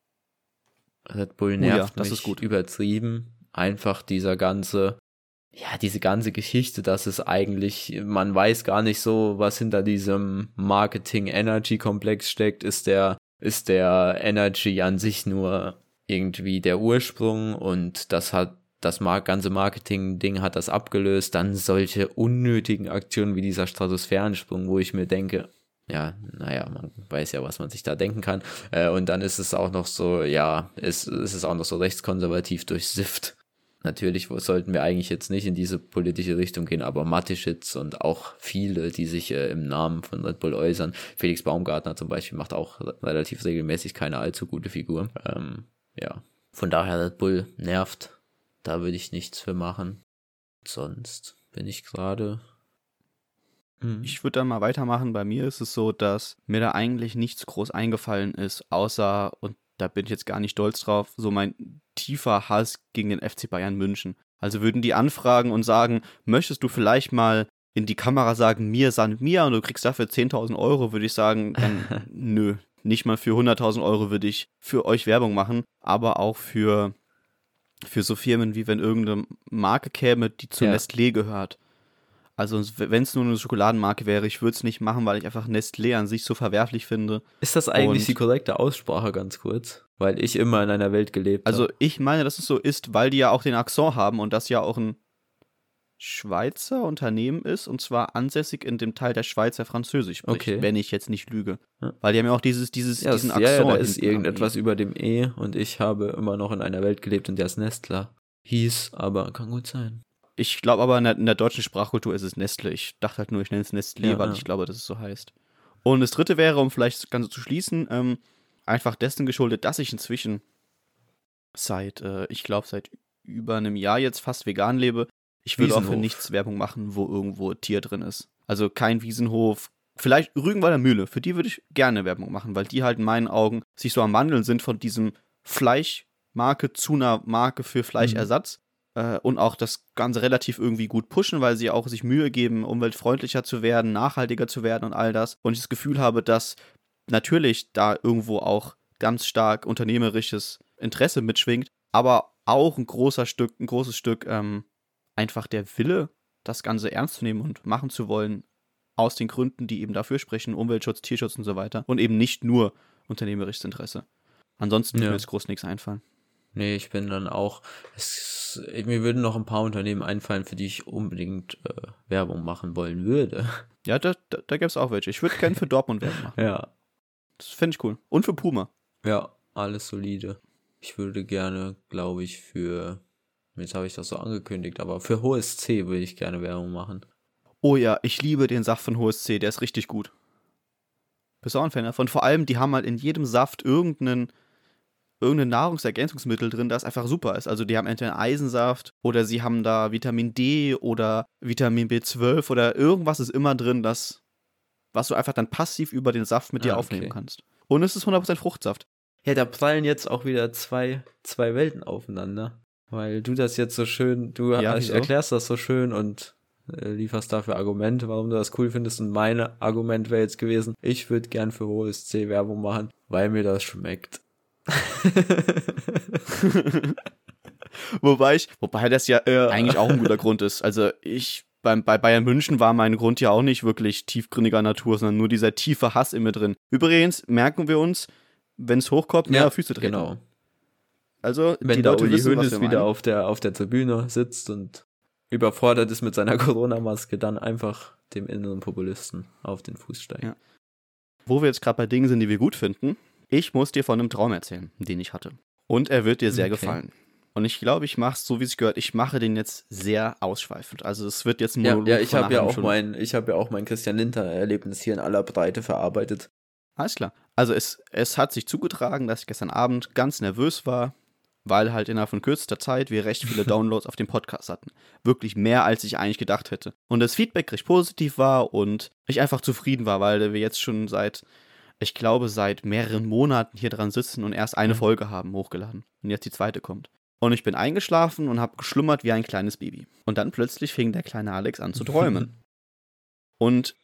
Red Bull nervt
oh ja, das
mich
ist gut.
übertrieben. Einfach dieser ganze, ja, diese ganze Geschichte, dass es eigentlich, man weiß gar nicht so, was hinter diesem Marketing-Energy-Komplex steckt. Ist der, ist der Energy an sich nur irgendwie der Ursprung und das hat das ganze Marketing-Ding hat das abgelöst, dann solche unnötigen Aktionen wie dieser Stratosphärensprung, wo ich mir denke, ja, naja, man weiß ja, was man sich da denken kann. Äh, und dann ist es auch noch so, ja, es, es ist auch noch so rechtskonservativ durch SIFT. Natürlich sollten wir eigentlich jetzt nicht in diese politische Richtung gehen, aber Matischitz und auch viele, die sich äh, im Namen von Red Bull äußern, Felix Baumgartner zum Beispiel macht auch relativ regelmäßig keine allzu gute Figur. Ähm, ja, von daher Red Bull nervt. Da würde ich nichts für machen. Sonst bin ich gerade
Mhm. Ich würde dann mal weitermachen. Bei mir ist es so, dass mir da eigentlich nichts groß eingefallen ist, außer, und da bin ich jetzt gar nicht stolz drauf, so mein tiefer Hass gegen den FC Bayern München. Also würden die anfragen und sagen, möchtest du vielleicht mal in die Kamera sagen, mir san mir und du kriegst dafür 10.000 Euro, würde ich sagen, dann nö. Nicht mal für 100.000 Euro würde ich für euch Werbung machen, aber auch für, für so Firmen, wie wenn irgendeine Marke käme, die zu ja. Nestlé gehört. Also wenn es nur eine Schokoladenmarke wäre, ich würde es nicht machen, weil ich einfach Nestlé an sich so verwerflich finde.
Ist das eigentlich Und die korrekte Aussprache ganz kurz? Weil ich immer in einer Welt gelebt
habe. Also ich meine, dass es so ist, weil die ja auch den Akzent haben und das ja auch ein Schweizer Unternehmen ist und zwar ansässig in dem Teil der Schweiz, der Französisch spricht, okay. wenn ich jetzt nicht lüge. Ja. Weil die haben ja auch dieses, dieses,
ja,
diesen
Akzent. Ja, da ist irgendetwas über dem E und ich habe immer noch in einer Welt gelebt, in der es Nestler hieß, aber kann gut sein.
Ich glaube aber, in der, in der, deutschen Sprachkultur ist es Nestle. Ich dachte halt nur, ich nenne es Nestlé, ja, weil ich glaube, dass es so heißt. Und das dritte wäre, um vielleicht das Ganze zu schließen, ähm, einfach dessen geschuldet, dass ich inzwischen seit, äh, ich glaube, seit über einem Jahr jetzt fast vegan lebe. Ich würde auch für nichts Werbung machen, wo irgendwo Tier drin ist. Also kein Wiesenhof. Vielleicht Rügenwalder Mühle. Für die würde ich gerne Werbung machen, weil die halt in meinen Augen sich so am Wandeln sind von diesem Fleischmarke zu einer Marke für Fleischersatz äh, und auch das Ganze relativ irgendwie gut pushen, weil sie auch sich Mühe geben, umweltfreundlicher zu werden, nachhaltiger zu werden und all das. Und ich das Gefühl habe, dass natürlich da irgendwo auch ganz stark unternehmerisches Interesse mitschwingt, aber auch ein großer Stück, ein großes Stück ähm, einfach der Wille, das Ganze ernst zu nehmen und machen zu wollen, aus den Gründen, die eben dafür sprechen, Umweltschutz, Tierschutz und so weiter und eben nicht nur unternehmerisches Interesse. Ansonsten ja. mir jetzt groß nichts einfallen.
Nee, ich bin dann auch, es, mir würden noch ein paar Unternehmen einfallen, für die ich unbedingt äh, Werbung machen wollen würde.
Ja, da, da, da gäbe es auch welche. Ich würde gerne für Dortmund Werbung machen.
Ja.
Das fände ich cool. Und für Puma.
Ja, alles solide. Ich würde gerne, glaube ich, für, jetzt habe ich das so angekündigt, aber für HSC würde ich gerne Werbung machen.
Oh ja, ich liebe den Saft von HSC, der ist richtig gut. Bist du auch ein Fan davon? Vor allem, die haben halt in jedem Saft irgendeinen irgendein Nahrungsergänzungsmittel drin, das einfach super ist. Also die haben entweder Eisensaft oder sie haben da Vitamin D oder Vitamin B12 oder irgendwas ist immer drin, das, was du einfach dann passiv über den Saft mit dir ah, aufnehmen kannst. Und es ist 100% Fruchtsaft.
Ja, da prallen jetzt auch wieder zwei, zwei Welten aufeinander. Weil du das jetzt so schön, du ja, erklärst das so schön und äh, lieferst dafür Argumente, warum du das cool findest. Und mein Argument wäre jetzt gewesen, ich würde gern für OSC Werbung machen, weil mir das schmeckt.
wobei ich, wobei das ja äh, eigentlich auch ein guter Grund ist. Also ich beim, bei Bayern München war mein Grund ja auch nicht wirklich tiefgründiger Natur, sondern nur dieser tiefe Hass in mir drin. Übrigens merken wir uns, wenn es hochkommt, mehr ja, Füße treten. Genau.
Also, wenn die der Leute Uli wissen, Hoeneß wieder auf der, auf der Tribüne sitzt und überfordert ist mit seiner Corona-Maske, dann einfach dem inneren Populisten auf den Fuß steigen. Ja.
Wo wir jetzt gerade bei Dingen sind, die wir gut finden, ich muss dir von einem Traum erzählen, den ich hatte. Und er wird dir sehr okay. gefallen. Und ich glaube, ich mache es so, wie es gehört. Ich mache den jetzt sehr ausschweifend. Also es wird jetzt ein
Monolog. Ja, ja ich habe ja auch mein, ich habe ja auch mein Christian Linter-Erlebnis hier in aller Breite verarbeitet.
Alles klar. Also es, es hat sich zugetragen, dass ich gestern Abend ganz nervös war, weil halt innerhalb von kürzester Zeit wir recht viele Downloads auf dem Podcast hatten. Wirklich mehr, als ich eigentlich gedacht hätte. Und das Feedback recht positiv war und ich einfach zufrieden war, weil wir jetzt schon seit ich glaube, seit mehreren Monaten hier dran sitzen und erst eine mhm. Folge haben hochgeladen. Und jetzt die zweite kommt. Und ich bin eingeschlafen und habe geschlummert wie ein kleines Baby. Und dann plötzlich fing der kleine Alex an zu träumen. und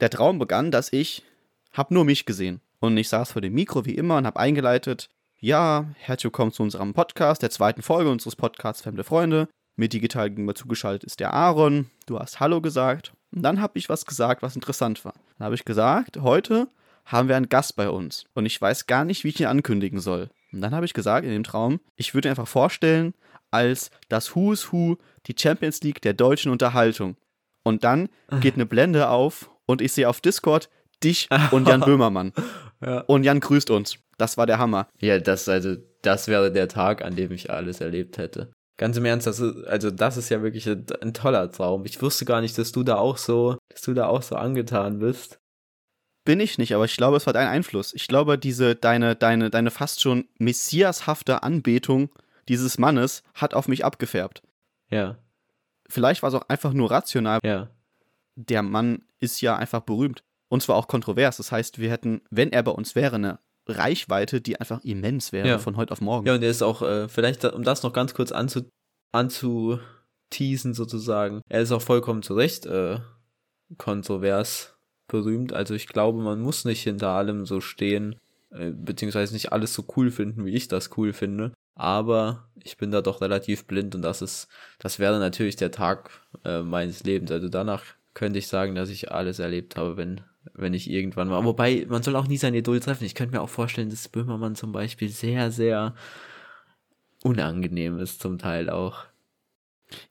der Traum begann, dass ich habe nur mich gesehen. Und ich saß vor dem Mikro wie immer und habe eingeleitet. Ja, herzlich willkommen zu unserem Podcast, der zweiten Folge unseres Podcasts Fremde Freunde. Mir digital gegenüber zugeschaltet ist der Aaron. Du hast Hallo gesagt. Und dann habe ich was gesagt, was interessant war. Dann habe ich gesagt, heute haben wir einen Gast bei uns. Und ich weiß gar nicht, wie ich ihn ankündigen soll. Und dann habe ich gesagt in dem Traum, ich würde ihn einfach vorstellen als das Who's Who, die Champions League der deutschen Unterhaltung. Und dann geht eine Blende auf und ich sehe auf Discord dich und Jan Böhmermann.
Ja.
Und Jan grüßt uns. Das war der Hammer.
Ja, das, also, das wäre der Tag, an dem ich alles erlebt hätte. Ganz im Ernst, das ist, also das ist ja wirklich ein, ein toller Traum. Ich wusste gar nicht, dass du da auch so, dass du da auch so angetan bist.
Bin ich nicht, aber ich glaube, es war dein Einfluss. Ich glaube, diese, deine, deine, deine fast schon messiashafte Anbetung dieses Mannes hat auf mich abgefärbt.
Ja,
Vielleicht war es auch einfach nur rational.
ja.
Der Mann ist ja einfach berühmt. Und zwar auch kontrovers. Das heißt, wir hätten, wenn er bei uns wäre, eine Reichweite, die einfach immens wäre
Ja.
von heute auf morgen.
Ja, und er ist auch, äh, vielleicht, um das noch ganz kurz anzu, anzuteasen sozusagen, er ist auch vollkommen zu Recht äh, kontrovers berühmt. Also ich glaube, man muss nicht hinter allem so stehen, äh, beziehungsweise nicht alles so cool finden, wie ich das cool finde. Aber ich bin da doch relativ blind und das ist, das wäre natürlich der Tag äh, meines Lebens. Also danach könnte ich sagen, dass ich alles erlebt habe, wenn, wenn ich irgendwann mal. Wobei, man soll auch nie sein Idol treffen. Ich könnte mir auch vorstellen, dass Böhmermann zum Beispiel sehr, sehr unangenehm ist, zum Teil auch.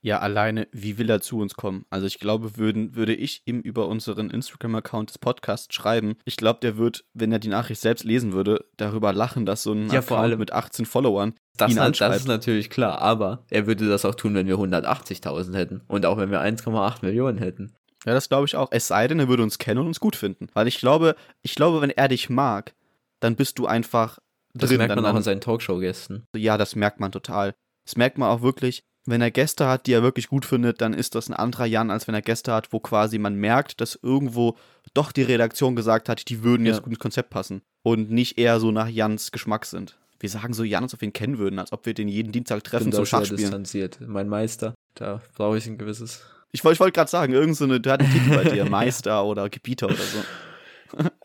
Ja, alleine, wie will er zu uns kommen? Also ich glaube, würden, würde ich ihm über unseren Instagram-Account des Podcasts schreiben, ich glaube, der wird, wenn er die Nachricht selbst lesen würde, darüber lachen, dass so ein
Ja, vor allem-
mit 18 Followern
Das,
ihn anschreibt.
das ist natürlich klar, aber er würde das auch tun, wenn wir 180.000 hätten und auch wenn wir 1,8 Millionen hätten.
Ja, das glaube ich auch. Es sei denn, er würde uns kennen und uns gut finden. Weil ich glaube, ich glaube, wenn er dich mag, dann bist du einfach
Das
drin.
merkt
dann,
man auch
dann,
an seinen Talkshow-Gästen.
Ja, das merkt man total. Das merkt man auch wirklich, wenn er Gäste hat, die er wirklich gut findet, dann ist das ein anderer Jan, als wenn er Gäste hat, wo quasi man merkt, dass irgendwo doch die Redaktion gesagt hat, die würden jetzt
Ja.
gut ins Konzept passen. Und nicht eher so nach Jans Geschmack sind. Wir sagen so Jan, als ob wir ihn kennen würden, als ob wir den jeden Dienstag treffen zum Schachspielen.
distanziert. Mein Meister, da brauche ich ein gewisses.
Ich wollte gerade sagen, irgend so eine, du hattest einen Titel bei dir, Meister oder Gebieter oder so.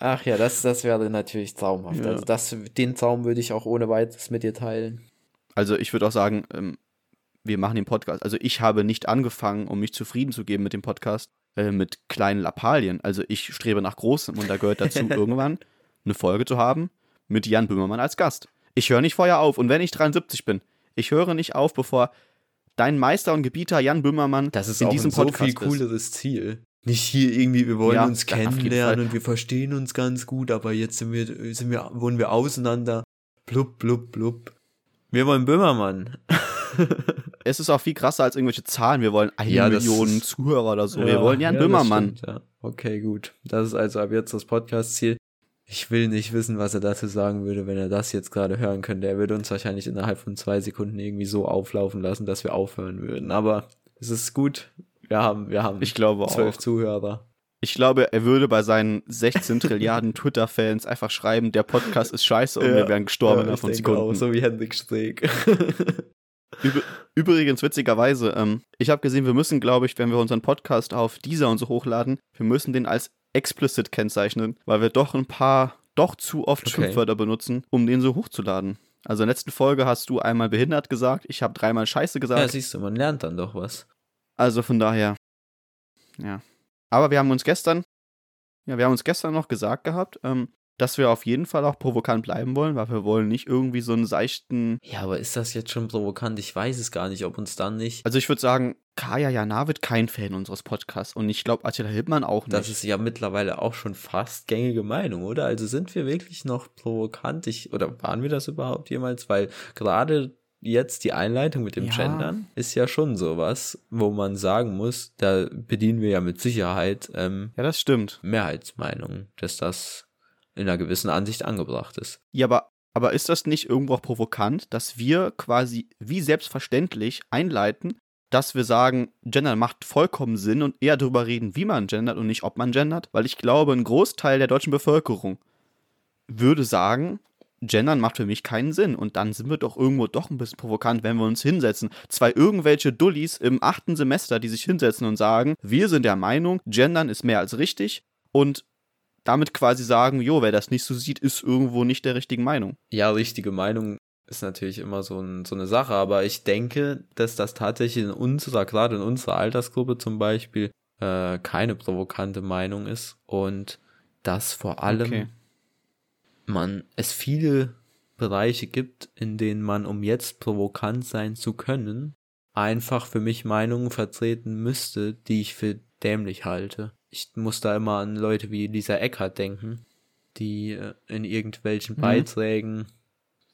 Ach ja, das, das wäre natürlich traumhaft.
Ja.
Also das, den Traum würde ich auch ohne weiteres mit dir teilen.
Also ich würde auch sagen, ähm, wir machen den Podcast. Also ich habe nicht angefangen, um mich zufrieden zu geben mit dem Podcast, äh, mit kleinen Lappalien. Also ich strebe nach Großem und da gehört dazu, irgendwann eine Folge zu haben mit Jan Böhmermann als Gast. Ich höre nicht vorher auf und wenn ich 73 bin, ich höre nicht auf, bevor dein Meister und Gebieter Jan Böhmermann
Das ist
in diesem
ein so
Podcast
viel
ist.
cooleres Ziel. Nicht hier irgendwie, wir wollen
Ja,
uns kennenlernen und wir verstehen uns ganz gut, aber jetzt sind wir, sind wir, wohnen wir auseinander. Blub, blub, blub. Wir wollen Böhmermann.
Es ist auch viel krasser als irgendwelche Zahlen. Wir wollen eine
Ja,
Million Zuhörer oder so.
Ja,
wir wollen Jan
ja,
Böhmermann.
stimmt, ja. Okay, gut. Das ist also ab jetzt das Podcast-Ziel. Ich will nicht wissen, was er dazu sagen würde, wenn er das jetzt gerade hören könnte. Er würde uns wahrscheinlich innerhalb von zwei Sekunden irgendwie so auflaufen lassen, dass wir aufhören würden. Aber es ist gut. Wir haben, wir haben
Ich glaube auch.
zwölf Zuhörer.
Ich glaube, er würde bei seinen 16 Trilliarden Twitter-Fans einfach schreiben, der Podcast ist scheiße und
Ja.
wir wären gestorben
Ja,
von Sekunden.
auch, so wie Hendrik Streeck.
Üb Übrigens, witzigerweise, ähm, ich habe gesehen, wir müssen, glaube ich, wenn wir unseren Podcast auf dieser und so hochladen, wir müssen den als explicit kennzeichnen, weil wir doch ein paar, doch zu oft
Okay.
Schimpfwörter benutzen, um den so hochzuladen. Also in der letzten Folge hast du einmal behindert gesagt, ich habe dreimal Scheiße
ja,
gesagt.
siehst du, man lernt dann doch was.
Also von daher, ja. Aber wir haben uns gestern, ja, wir haben uns gestern noch gesagt gehabt, ähm, dass wir auf jeden Fall auch provokant bleiben wollen, weil wir wollen nicht irgendwie so einen seichten.
Ja, aber ist das jetzt schon provokant? Ich weiß es gar nicht, ob uns dann nicht.
Also ich würde sagen, Kaya Jana wird kein Fan unseres Podcasts und ich glaube Attila Hildmann auch nicht.
Das ist ja mittlerweile auch schon fast gängige Meinung, oder? Also sind wir wirklich noch provokant? Ich, oder waren wir das überhaupt jemals? Weil gerade jetzt die Einleitung mit dem
Ja.
Gendern ist ja schon sowas, wo man sagen muss, da bedienen wir ja mit Sicherheit ähm,
ja, das stimmt.
Mehrheitsmeinungen, dass das in einer gewissen Ansicht angebracht ist.
Ja, aber, aber ist das nicht irgendwo auch provokant, dass wir quasi wie selbstverständlich einleiten, dass wir sagen, Gender macht vollkommen Sinn und eher darüber reden, wie man gendert und nicht, ob man gendert? Weil ich glaube, ein Großteil der deutschen Bevölkerung würde sagen, Gendern macht für mich keinen Sinn. Und dann sind wir doch irgendwo doch ein bisschen provokant, wenn wir uns hinsetzen. Zwei irgendwelche Dullis im achten Semester, die sich hinsetzen und sagen, wir sind der Meinung, Gendern ist mehr als richtig und damit quasi sagen, jo, wer das nicht so sieht, ist irgendwo nicht der richtigen Meinung.
Ja, richtige Meinung ist natürlich immer so, ein, so eine Sache, aber ich denke, dass das tatsächlich in unserer, gerade in unserer Altersgruppe zum Beispiel, äh, keine provokante Meinung ist und dass vor allem okay. man es viele Bereiche gibt, in denen man, um jetzt provokant sein zu können, einfach für mich Meinungen vertreten müsste, die ich für dämlich halte. Ich muss da immer an Leute wie Lisa Eckert denken, die äh, in irgendwelchen mhm. Beiträgen,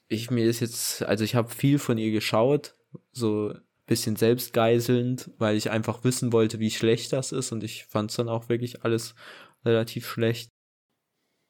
ich mir ist jetzt, also ich habe viel von ihr geschaut, so bisschen selbstgeiselnd, weil ich einfach wissen wollte, wie schlecht das ist und ich fand es dann auch wirklich alles relativ schlecht.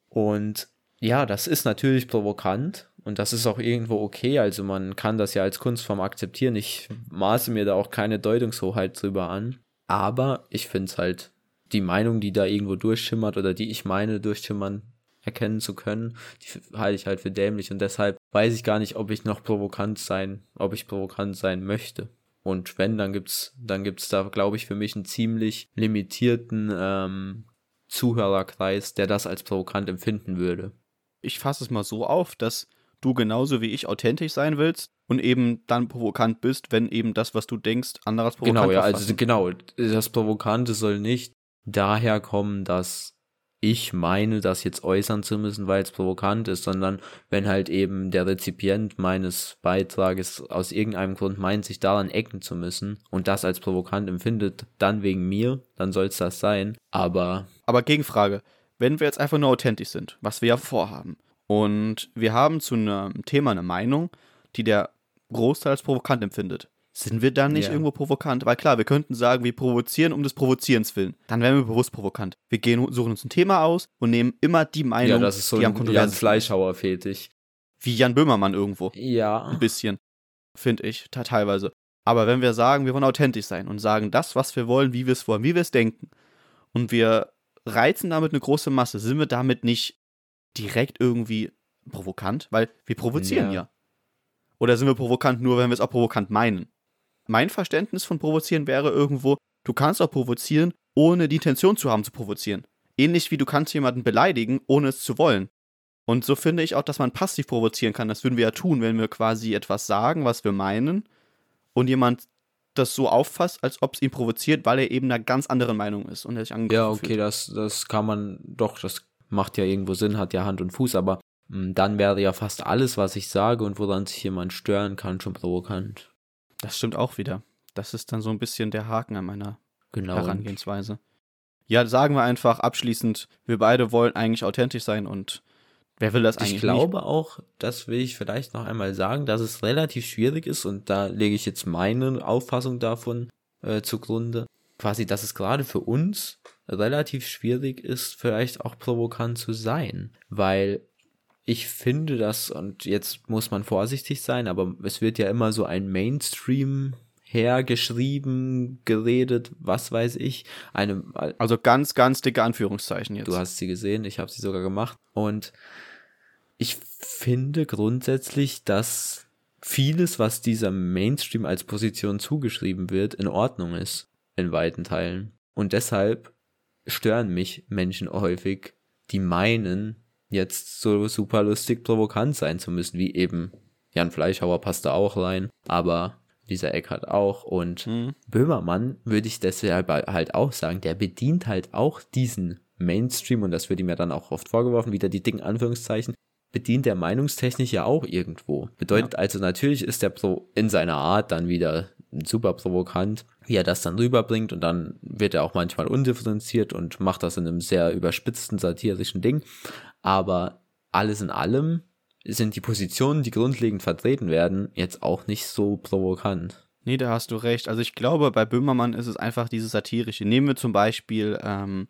Und ja, das ist natürlich provokant und das ist auch irgendwo okay. Also man kann das ja als Kunstform akzeptieren. Ich maße mir da auch keine Deutungshoheit drüber an. Aber ich finde es halt, die Meinung, die da irgendwo durchschimmert oder die ich meine durchschimmern erkennen zu können, die halte ich halt für dämlich. Und deshalb weiß ich gar nicht, ob ich noch provokant sein, ob ich provokant sein möchte. Und wenn, dann gibt's, dann gibt's da, glaube ich, für mich einen ziemlich limitierten ähm, Zuhörerkreis, der das als provokant empfinden würde.
Ich fasse es mal so auf, dass du genauso wie ich authentisch sein willst und eben dann provokant bist, wenn eben das, was du denkst, anderes
provokant Genau, ja, also genau, das Provokante soll nicht daher kommen, dass ich meine, das jetzt äußern zu müssen, weil es provokant ist, sondern wenn halt eben der Rezipient meines Beitrages aus irgendeinem Grund meint, sich daran ecken zu müssen und das als provokant empfindet, dann wegen mir, dann soll es das sein. Aber.
Aber Gegenfrage, wenn wir jetzt einfach nur authentisch sind, was wir ja vorhaben, und wir haben zu einem Thema eine Meinung, die der Großteil als provokant empfindet. Sind wir dann nicht yeah. irgendwo provokant? Weil klar, wir könnten sagen, wir provozieren um des Provozierens willen. Dann wären wir bewusst provokant. Wir gehen, suchen uns ein Thema aus und nehmen immer die Meinung,
ja, das ist so die am kontroversen Fleischhauer fetisch.
Wie Jan Böhmermann irgendwo.
Ja.
Ein bisschen. Finde ich, teilweise. Aber wenn wir sagen, wir wollen authentisch sein und sagen das, was wir wollen, wie wir es wollen, wie wir es denken, und wir reizen damit eine große Masse, sind wir damit nicht direkt irgendwie provokant? Weil wir provozieren ja. ja. Oder sind wir provokant nur, wenn wir es auch provokant meinen? Mein Verständnis von provozieren wäre irgendwo, du kannst auch provozieren, ohne die Intention zu haben zu provozieren. Ähnlich wie du kannst jemanden beleidigen, ohne es zu wollen. Und so finde ich auch, dass man passiv provozieren kann. Das würden wir ja tun, wenn wir quasi etwas sagen, was wir meinen, und jemand das so auffasst, als ob es ihn provoziert, weil er eben einer ganz anderen Meinung ist und er sich
angegriffen Ja, okay, fühlt. das, das kann man doch, das macht ja irgendwo Sinn, hat ja Hand und Fuß, aber mh, hm, dann wäre ja fast alles, was ich sage und woran sich jemand stören kann, schon provokant.
Das stimmt auch wieder. Das ist dann so ein bisschen der Haken an meiner genau. Herangehensweise. Ja, sagen wir einfach abschließend, wir beide wollen eigentlich authentisch sein und wer will das eigentlich
Ich glaube nicht? auch, das will ich vielleicht noch einmal sagen, dass es relativ schwierig ist und da lege ich jetzt meine Auffassung davon äh, zugrunde. Quasi, dass es gerade für uns relativ schwierig ist, vielleicht auch provokant zu sein, weil ich finde das, und jetzt muss man vorsichtig sein, aber es wird ja immer so ein Mainstream hergeschrieben, geredet, was weiß ich. Eine,
also ganz, ganz dicke Anführungszeichen jetzt.
Du hast sie gesehen, ich habe sie sogar gemacht. Und ich finde grundsätzlich, dass vieles, was dieser Mainstream als Position zugeschrieben wird, in Ordnung ist. In weiten Teilen. Und deshalb stören mich Menschen häufig, die meinen, jetzt so super lustig provokant sein zu müssen, wie eben Jan Fleischhauer passt da auch rein, aber dieser Eckhardt auch und mhm. Böhmermann würde ich deshalb halt auch sagen, der bedient halt auch diesen Mainstream und das wird ihm ja dann auch oft vorgeworfen, wieder die dicken Anführungszeichen, bedient der Meinungstechnik ja auch irgendwo. Bedeutet ja. also natürlich ist der Pro in seiner Art dann wieder super provokant, wie er das dann rüberbringt und dann wird er auch manchmal undifferenziert und macht das in einem sehr überspitzten satirischen Ding. Aber alles in allem sind die Positionen, die grundlegend vertreten werden, jetzt auch nicht so provokant.
Nee, da hast du recht. Also ich glaube, bei Böhmermann ist es einfach dieses satirische. Nehmen wir zum Beispiel ähm,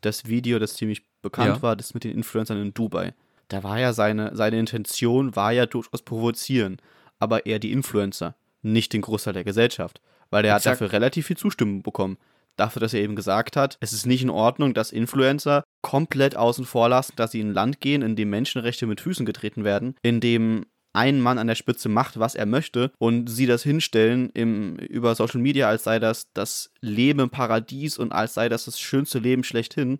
das Video, das ziemlich bekannt ja. war, das mit den Influencern in Dubai. Da war ja seine, seine Intention, war ja durchaus provozieren, aber eher die Influencer, nicht den Großteil der Gesellschaft. Weil der Exakt. hat dafür relativ viel Zustimmung bekommen dafür, dass er eben gesagt hat, es ist nicht in Ordnung, dass Influencer komplett außen vor lassen, dass sie in ein Land gehen, in dem Menschenrechte mit Füßen getreten werden, in dem ein Mann an der Spitze macht, was er möchte und sie das hinstellen im, über Social Media, als sei das das Leben im Paradies und als sei das das schönste Leben schlechthin.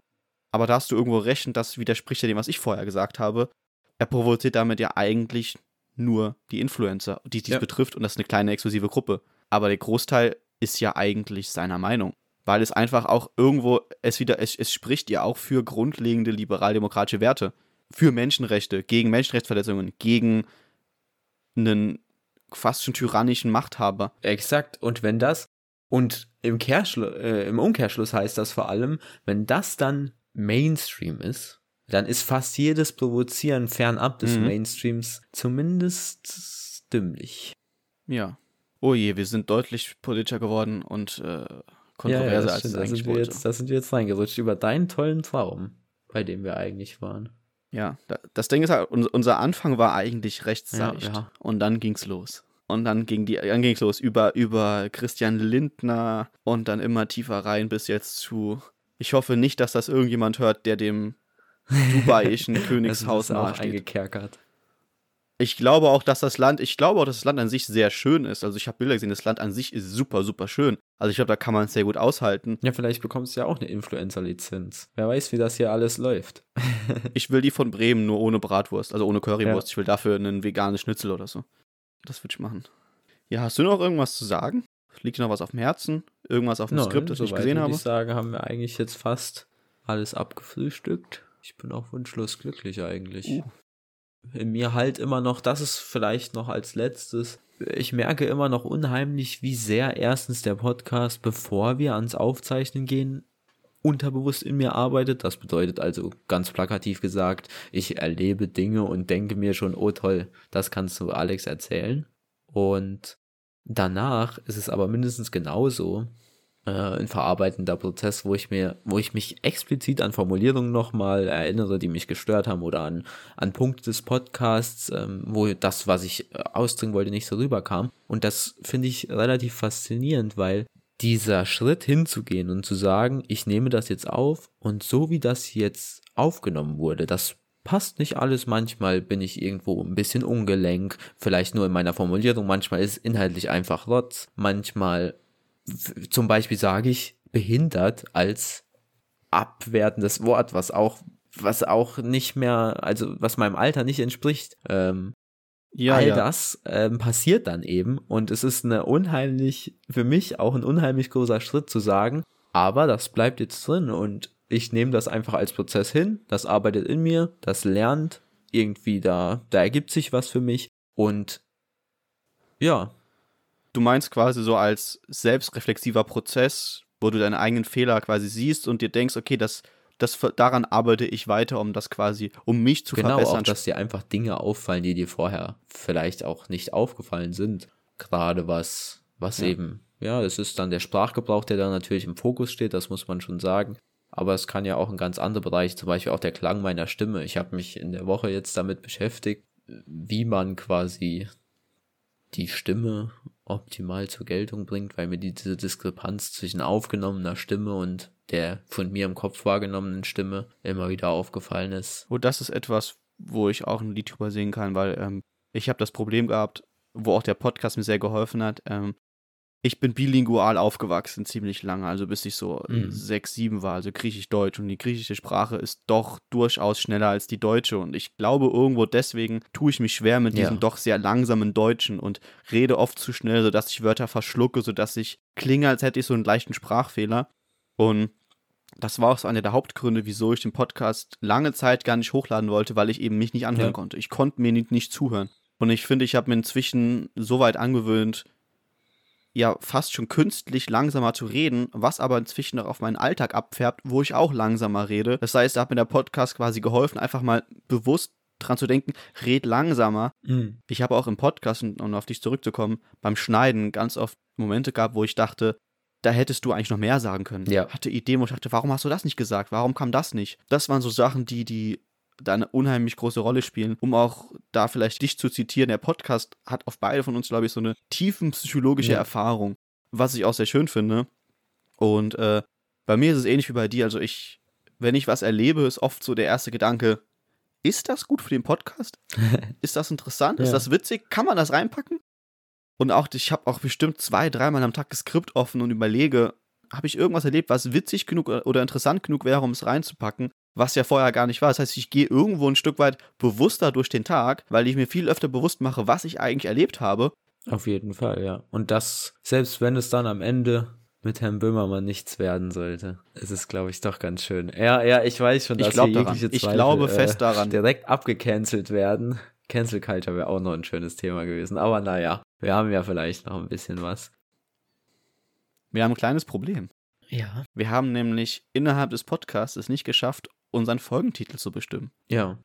Aber da hast du irgendwo recht, und das widerspricht ja dem, was ich vorher gesagt habe. Er provoziert damit ja eigentlich nur die Influencer, die dies
Ja.
betrifft, und das ist eine kleine exklusive Gruppe. Aber der Großteil ist ja eigentlich seiner Meinung. Weil es einfach auch irgendwo, es wieder, es, es spricht ja auch für grundlegende liberaldemokratische Werte. Für Menschenrechte, gegen Menschenrechtsverletzungen, gegen einen fast schon tyrannischen Machthaber.
Exakt. Und wenn das, und im, Kehrschlu äh, im Umkehrschluss heißt das vor allem, wenn das dann Mainstream ist, dann ist fast jedes Provozieren fernab des
Mhm.
Mainstreams zumindest dümmlich.
Ja. Oh je, wir sind deutlich politischer geworden und äh, kontroverser, als es
da,
eigentlich
sind wir
wollte.
jetzt, da sind wir jetzt reingerutscht über deinen tollen Traum, bei dem wir eigentlich waren.
Ja, da, das Ding ist halt, un- unser Anfang war eigentlich recht
Ja,
seicht.
ja.
Und dann ging's los. Und dann ging die, dann ging's los über, über Christian Lindner und dann immer tiefer rein bis jetzt zu. Ich hoffe nicht, dass das irgendjemand hört, der dem dubaiischen Königshaus
das ist auch
nahesteht.
eingekerkert.
Ich glaube auch, dass das Land, ich glaube auch, dass das Land an sich sehr schön ist. Also ich habe Bilder gesehen, das Land an sich ist super, super schön. Also ich glaube, da kann man es sehr gut aushalten.
Ja, vielleicht bekommst du ja auch eine Influencer-Lizenz. Wer weiß, wie das hier alles läuft.
Ich will die von Bremen nur ohne Bratwurst, also ohne Currywurst.
Ja.
Ich will dafür einen veganen Schnitzel oder so. Das würde ich machen. Ja, hast du noch irgendwas zu sagen? Liegt dir noch was auf dem Herzen? Irgendwas auf dem Skript, das ich gesehen habe?
ich sagen, haben wir eigentlich jetzt fast alles abgefrühstückt. Ich bin auch wunschlos glücklich eigentlich.
Uh.
In mir halt immer noch, das ist vielleicht noch als letztes. Ich merke immer noch unheimlich, wie sehr erstens der Podcast, bevor wir ans Aufzeichnen gehen, unterbewusst in mir arbeitet. Das bedeutet also ganz plakativ gesagt, ich erlebe Dinge und denke mir schon, oh toll, das kannst du Alex erzählen. Und danach ist es aber mindestens genauso äh, ein verarbeitender Prozess, wo ich mir, wo ich mich explizit an Formulierungen nochmal erinnere, die mich gestört haben oder an, an Punkte des Podcasts, ähm, wo das, was ich äh, ausdrücken wollte, nicht so rüberkam. Und das finde ich relativ faszinierend, weil dieser Schritt hinzugehen und zu sagen, ich nehme das jetzt auf und so wie das jetzt aufgenommen wurde, das passt nicht alles. Manchmal bin ich irgendwo ein bisschen ungelenk, vielleicht nur in meiner Formulierung. Manchmal ist inhaltlich einfach Rotz. Manchmal, zum Beispiel sage ich behindert als abwertendes Wort, was auch, was auch nicht mehr, also was meinem Alter nicht entspricht. Ähm,
Ja,
all
ja.
das ähm, passiert dann eben und es ist eine unheimlich, für mich auch ein unheimlich großer Schritt zu sagen, aber das bleibt jetzt drin und ich nehme das einfach als Prozess hin, das arbeitet in mir, das lernt irgendwie da, da ergibt sich was für mich und ja,
Du meinst quasi so als selbstreflexiver Prozess, wo du deine eigenen Fehler quasi siehst und dir denkst, okay, das, das daran arbeite ich weiter, um das quasi, um mich zu
genau, auch
verbessern.
dass dir einfach Dinge auffallen, die dir vorher vielleicht auch nicht aufgefallen sind, gerade was, was
Ja.
eben, ja, es ist dann der Sprachgebrauch, der da natürlich im Fokus steht, das muss man schon sagen. Aber es kann ja auch ein ganz anderer Bereich, zum Beispiel auch der Klang meiner Stimme. Ich habe mich in der Woche jetzt damit beschäftigt, wie man quasi die Stimme optimal zur Geltung bringt, weil mir diese Diskrepanz zwischen aufgenommener Stimme und der von mir im Kopf wahrgenommenen Stimme immer wieder aufgefallen ist.
Und das ist etwas, wo ich auch ein Lied drüber singen kann, weil ähm, ich habe das Problem gehabt, wo auch der Podcast mir sehr geholfen hat. Ähm, ich bin bilingual aufgewachsen, ziemlich lange, also bis ich so
Mhm.
sechs, sieben war, also griechisch-deutsch. Und die griechische Sprache ist doch durchaus schneller als die deutsche. Und ich glaube, irgendwo deswegen tue ich mich schwer mit
Ja.
diesem doch sehr langsamen Deutschen und rede oft zu schnell, sodass ich Wörter verschlucke, sodass ich klinge, als hätte ich so einen leichten Sprachfehler. Und das war auch so einer der Hauptgründe, wieso ich den Podcast lange Zeit gar nicht hochladen wollte, weil ich eben mich nicht anhören
Ja.
konnte. Ich konnte mir nicht, nicht zuhören. Und ich finde, ich habe mir inzwischen so weit angewöhnt, ja, fast schon künstlich langsamer zu reden, was aber inzwischen auch auf meinen Alltag abfärbt, wo ich auch langsamer rede. Das heißt, da hat mir der Podcast quasi geholfen, einfach mal bewusst dran zu denken, red langsamer.
Mhm.
Ich habe auch im Podcast, und um auf dich zurückzukommen, beim Schneiden ganz oft Momente gehabt, wo ich dachte, da hättest du eigentlich noch mehr sagen können.
Ja.
Hatte Ideen, wo ich dachte, warum hast du das nicht gesagt? Warum kam das nicht? Das waren so Sachen, die, die da eine unheimlich große Rolle spielen. Um auch da vielleicht dich zu zitieren, der Podcast hat auf beide von uns, glaube ich, so eine tiefenpsychologische
Ja.
Erfahrung, was ich auch sehr schön finde. Und äh, bei mir ist es ähnlich wie bei dir. Also ich, wenn ich was erlebe, ist oft so der erste Gedanke, ist das gut für den Podcast? Ist das interessant? Ist
Ja.
das witzig? Kann man das reinpacken? Und auch, ich habe auch bestimmt zwei, dreimal am Tag das Skript offen und überlege, habe ich irgendwas erlebt, was witzig genug oder interessant genug wäre, um es reinzupacken? Was ja vorher gar nicht war. Das heißt, ich gehe irgendwo ein Stück weit bewusster durch den Tag, weil ich mir viel öfter bewusst mache, was ich eigentlich erlebt habe.
Auf jeden Fall, ja. Und das, selbst wenn es dann am Ende mit Herrn Böhmermann nichts werden sollte, ist es, glaube ich, doch ganz schön. Ja, ja, ich weiß schon,
Ich
dass
glaub
hier
daran.
jegliche
Ich
Zweifel,
glaube
äh,
fest daran.
direkt abgecancelt werden. Cancel Culture wäre auch noch ein schönes Thema gewesen. Aber naja, wir haben ja vielleicht noch ein bisschen was.
Wir haben ein kleines Problem.
Ja.
Wir haben nämlich innerhalb des Podcasts es nicht geschafft, unseren Folgentitel zu bestimmen.
Ja.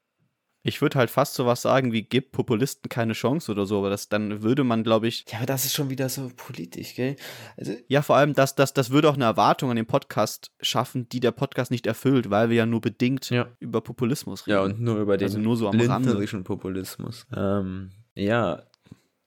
Ich würde halt fast sowas sagen wie, gib Populisten keine Chance oder so, aber das, dann würde man, glaube ich,
Ja, aber das ist schon wieder so politisch, gell? Also,
ja, vor allem, das, das, das würde auch eine Erwartung an den Podcast schaffen, die der Podcast nicht erfüllt, weil wir ja nur bedingt
Ja.
über Populismus reden.
ja, und nur über den
Also nur so am Rande.
lindnerischen Populismus. Ähm, ja,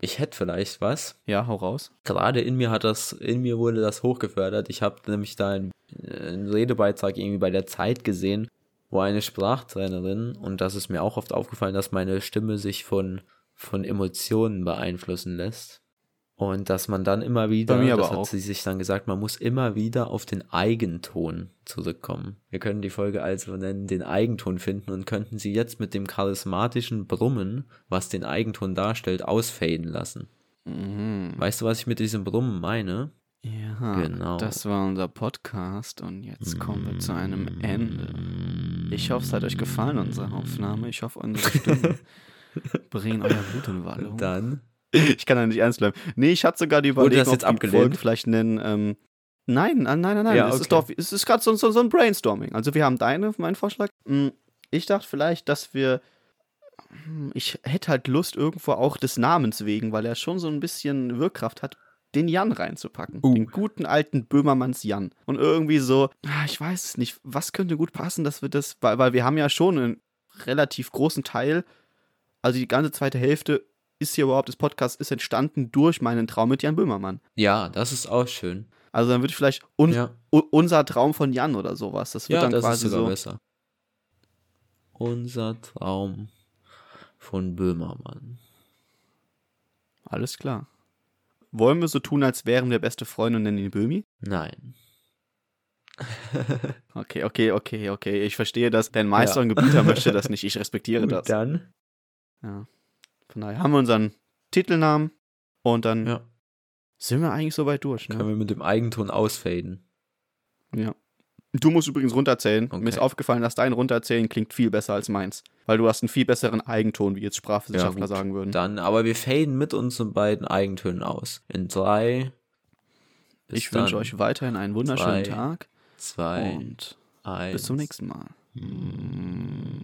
ich hätte vielleicht was.
Ja, hau raus.
gerade in mir hat das, in mir wurde das hochgefördert. Ich habe nämlich da einen, einen Redebeitrag irgendwie bei der Zeit gesehen, wo eine Sprachtrainerin, und das ist mir auch oft aufgefallen, dass meine Stimme sich von, von Emotionen beeinflussen lässt. Und dass man dann immer wieder,
Bei mir aber
das hat
auch.
sie sich dann gesagt, man muss immer wieder auf den Eigenton zurückkommen. Wir können die Folge also nennen, den Eigenton finden und könnten sie jetzt mit dem charismatischen Brummen, was den Eigenton darstellt, ausfaden lassen.
Mhm.
Weißt du, was ich mit diesem Brummen meine?
Ja,
Genau.
das war unser Podcast und jetzt kommen wir zu einem Ende. Ich hoffe, es hat euch gefallen, unsere Aufnahme. Ich hoffe, unsere Stimmen bringen euer Blut in Wallung.
Dann.
Ich kann da nicht ernst bleiben. Nee, ich hatte sogar die Überlegung,
das jetzt
ob? Folge vielleicht nennen. Ähm, nein, ah, nein, nein, nein.
Ja,
es
okay.
ist doch, es ist gerade so, so, so ein Brainstorming. Also wir haben deine, meinen Vorschlag. Mm, Ich dachte vielleicht, dass wir. hm, Ich hätte halt Lust, irgendwo auch des Namens wegen, weil er schon so ein bisschen Wirkkraft hat, den Jan reinzupacken.
Uh.
Den guten alten Böhmermanns Jan. Und irgendwie so, ah, ich weiß es nicht, was könnte gut passen, dass wir das, weil, weil wir haben ja schon einen relativ großen Teil, also die ganze zweite Hälfte ist hier überhaupt des Podcasts ist entstanden durch meinen Traum mit Jan Böhmermann.
Ja, das ist auch schön.
Also dann würde ich vielleicht un
Ja,
unser Traum von Jan oder sowas. Das wird
ja
dann
das ist
quasi
sogar
so.
besser. Unser Traum von Böhmermann.
Alles klar. Wollen wir so tun, als wären wir beste Freunde und nennen ihn Böhmi?
Nein.
Okay, okay, okay, okay. Ich verstehe das. Dein Meister
Ja.
und Gebieter möchte das nicht. Ich respektiere
Gut,
das.
dann.
Ja. Von daher haben wir unseren Titelnamen und dann
Ja,
sind wir eigentlich soweit durch.
können
Ne?
wir mit dem Eigenton ausfaden.
Ja. Du musst übrigens runterzählen.
Okay.
Mir ist aufgefallen, dass dein Runterzählen klingt viel besser als meins weil du hast einen viel besseren Eigenton, wie jetzt Sprachwissenschaftler
ja,
sagen würden.
Dann, aber wir faden mit unseren beiden Eigentönen aus. In drei.
Ich wünsche euch weiterhin einen wunderschönen
drei,
Tag.
Zwei
und
eins.
bis zum nächsten Mal. Mm -hmm.